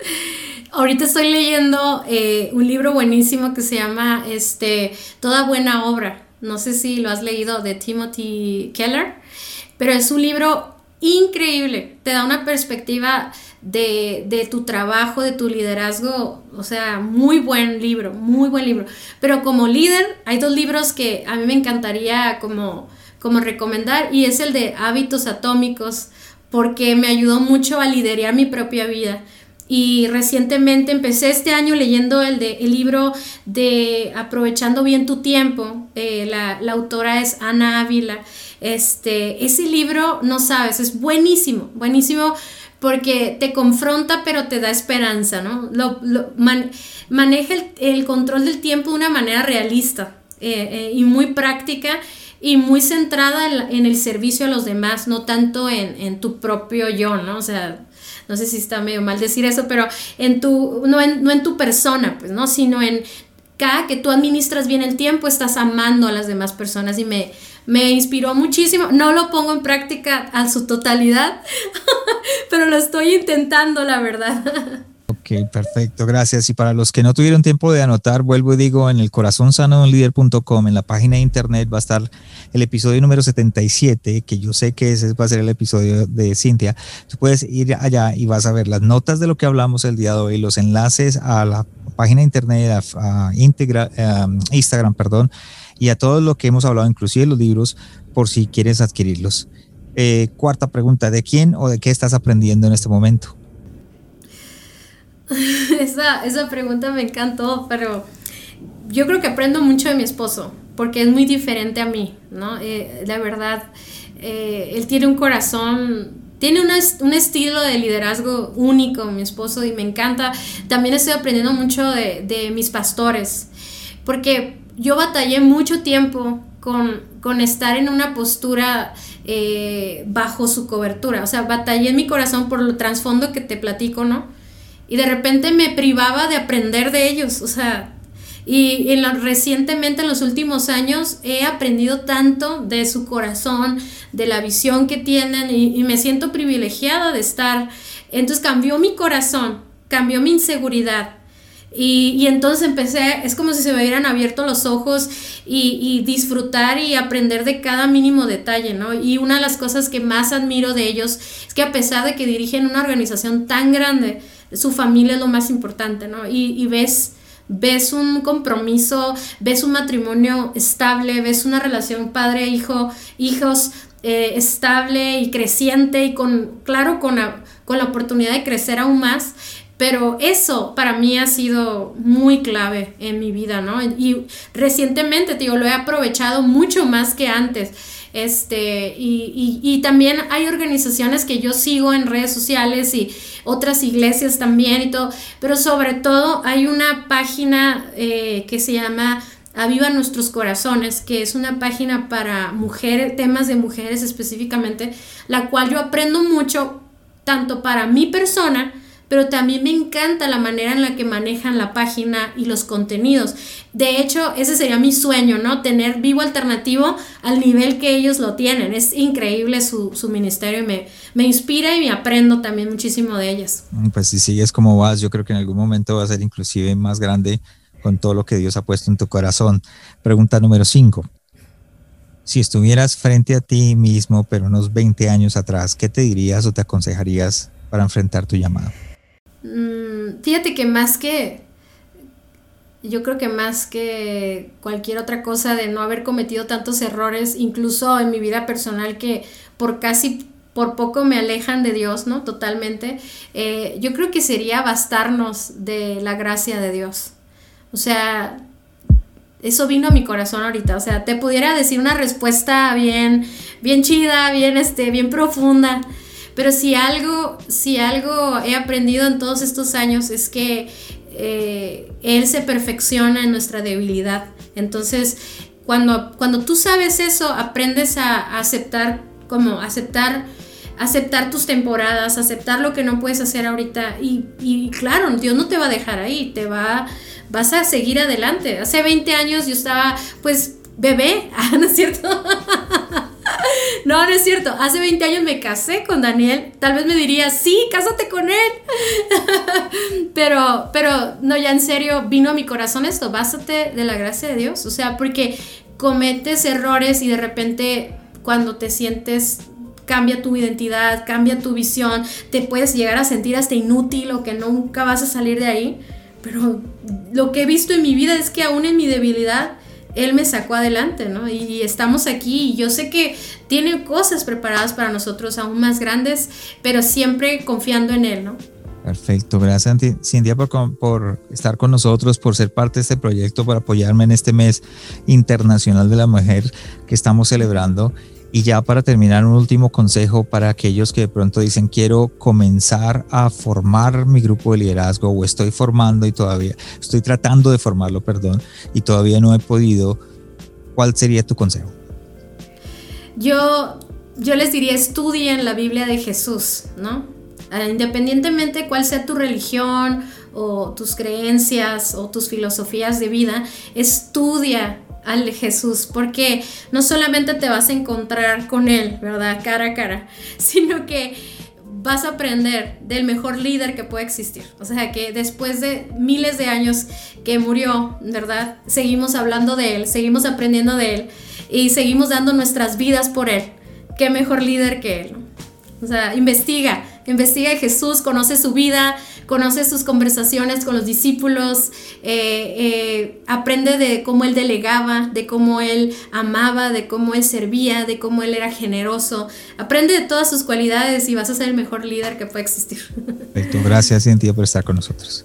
Ahorita estoy leyendo eh, un libro buenísimo que se llama este, Toda buena obra. No sé si lo has leído de Timothy Keller, pero es un libro increíble. Te da una perspectiva de, tu trabajo, de tu liderazgo. O sea, muy buen libro, muy buen libro. Pero como líder, hay dos libros que a mí me encantaría como, como recomendar y es el de Hábitos Atómicos porque me ayudó mucho a liderar mi propia vida. Y recientemente empecé este año leyendo el, de, el libro de Aprovechando bien tu tiempo. Eh, la, la, autora es Ana Ávila. Este, ese libro, no sabes, es buenísimo, buenísimo porque te confronta pero te da esperanza, ¿no? Maneja el, control del tiempo de una manera realista eh, eh, y muy práctica y muy centrada en, el servicio a los demás, no tanto en, tu propio yo, ¿no? O sea, no sé si está medio mal decir eso, pero en tu, no en, no en tu persona, pues, ¿no? Sino en cada que tú administras bien el tiempo, estás amando a las demás personas y me, me inspiró muchísimo. No lo pongo en práctica a su totalidad, pero lo estoy intentando, la verdad. Ok, perfecto, gracias. Y para los que no tuvieron tiempo de anotar, vuelvo y digo, en el en la página de internet va a estar el episodio número 77, que yo sé que ese va a ser el episodio de Cintia. Tú puedes ir allá y vas a ver las notas de lo que hablamos el día de hoy, los enlaces a la página de internet, a, Instagram, perdón, y a todo lo que hemos hablado, inclusive los libros, por si quieres adquirirlos. Eh, cuarta pregunta, ¿de quién o de qué estás aprendiendo en este momento? esa, esa pregunta me encantó, pero yo creo que aprendo mucho de mi esposo, porque es muy diferente a mí, ¿no? Eh, la verdad, eh, él tiene un corazón tiene un estilo de liderazgo único, mi esposo, y me encanta. También estoy aprendiendo mucho de, de mis pastores porque yo batallé mucho tiempo con, con estar en una postura eh, bajo su cobertura. O sea, batallé en mi corazón por el trasfondo que te platico, ¿no? Y de repente me privaba de aprender de ellos. O sea, y en recientemente, en los últimos años, he aprendido tanto de su corazón, de la visión que tienen y, me siento privilegiada de estar. Entonces cambió mi corazón, cambió mi inseguridad. Y, entonces empecé, es como si se me hubieran abierto los ojos y, y, disfrutar y aprender de cada mínimo detalle, ¿no? Y una de las cosas que más admiro de ellos es que a pesar de que dirigen una organización tan grande, su familia es lo más importante, ¿no? Y, y ves ves un compromiso, ves un matrimonio estable, ves una relación padre-hijo, hijos eh, estable y creciente y con, claro, con la, con la oportunidad de crecer aún más. Pero eso para mí ha sido muy clave en mi vida, ¿no? Y recientemente, digo, lo he aprovechado mucho más que antes. Este, y, y, también hay organizaciones que yo sigo en redes sociales y otras iglesias también y todo, pero sobre todo hay una página eh, que se llama Aviva Nuestros Corazones, que es una página para mujeres, temas de mujeres específicamente, la cual yo aprendo mucho, tanto para mi persona, pero también me encanta la manera en la que manejan la página y los contenidos. De hecho, ese sería mi sueño, ¿no? Tener vivo alternativo al nivel que ellos lo tienen. Es increíble su, ministerio y me, me inspira y me aprendo también muchísimo de ellas. Mm, pues si sigues como vas, yo creo que en algún momento va a ser inclusive más grande con todo lo que Dios ha puesto en tu corazón. Pregunta número 5. Si estuvieras frente a ti mismo, pero unos 20 años atrás, ¿qué te dirías o te aconsejarías para enfrentar tu llamado? Mm, fíjate que más que, yo creo que más que cualquier otra cosa de no haber cometido tantos errores, incluso en mi vida personal que por casi por poco me alejan de Dios, ¿no? Totalmente. Eh, yo creo que sería bastarnos de la gracia de Dios. O sea, eso vino a mi corazón ahorita. O sea, te pudiera decir una respuesta bien, bien chida, bien, este, bien profunda. Pero si algo, si algo he aprendido en todos estos años es que eh, Él se perfecciona en nuestra debilidad. Entonces, cuando, cuando tú sabes eso, aprendes a, aceptar, como aceptar aceptar tus temporadas, aceptar lo que no puedes hacer ahorita y, y, claro, Dios no te va a dejar ahí, te va, vas a seguir adelante. Hace 20 años yo estaba pues bebé, ¿no es cierto? No, no es cierto. Hace 20 años me casé con Daniel. Tal vez me diría, sí, cásate con él. pero, pero, no, ya en serio, vino a mi corazón esto. Básate de la gracia de Dios. O sea, porque cometes errores y de repente cuando te sientes cambia tu identidad, cambia tu visión, te puedes llegar a sentir hasta inútil o que nunca vas a salir de ahí. Pero lo que he visto en mi vida es que aún en mi debilidad, él me sacó adelante, ¿no? Y estamos aquí y yo sé que tiene cosas preparadas para nosotros aún más grandes, pero siempre confiando en Él, ¿no? Perfecto, gracias Cintia por, por, estar con nosotros, por ser parte de este proyecto, por apoyarme en este mes internacional de la mujer que estamos celebrando y ya para terminar, un último consejo para aquellos que de pronto dicen, quiero comenzar a formar mi grupo de liderazgo o estoy formando y todavía, estoy tratando de formarlo, perdón, y todavía no he podido. ¿Cuál sería tu consejo? Yo, yo les diría, estudien la Biblia de Jesús, ¿no? Ah, independientemente cuál sea tu religión o tus creencias o tus filosofías de vida, estudia al Jesús, porque no solamente te vas a encontrar con Él, ¿verdad? Cara a cara, sino que vas a aprender del mejor líder que puede existir. O sea que después de miles de años que murió, ¿verdad? Seguimos hablando de Él, seguimos aprendiendo de Él y seguimos dando nuestras vidas por Él. ¿Qué mejor líder que Él? O sea, investiga, investiga de Jesús, conoce su vida, conoce sus conversaciones con los discípulos, eh, eh, aprende de cómo él delegaba, de cómo él amaba, de cómo él servía, de cómo él era generoso. Aprende de todas sus cualidades y vas a ser el mejor líder que puede existir. Perfecto, gracias Cintia por estar con nosotros.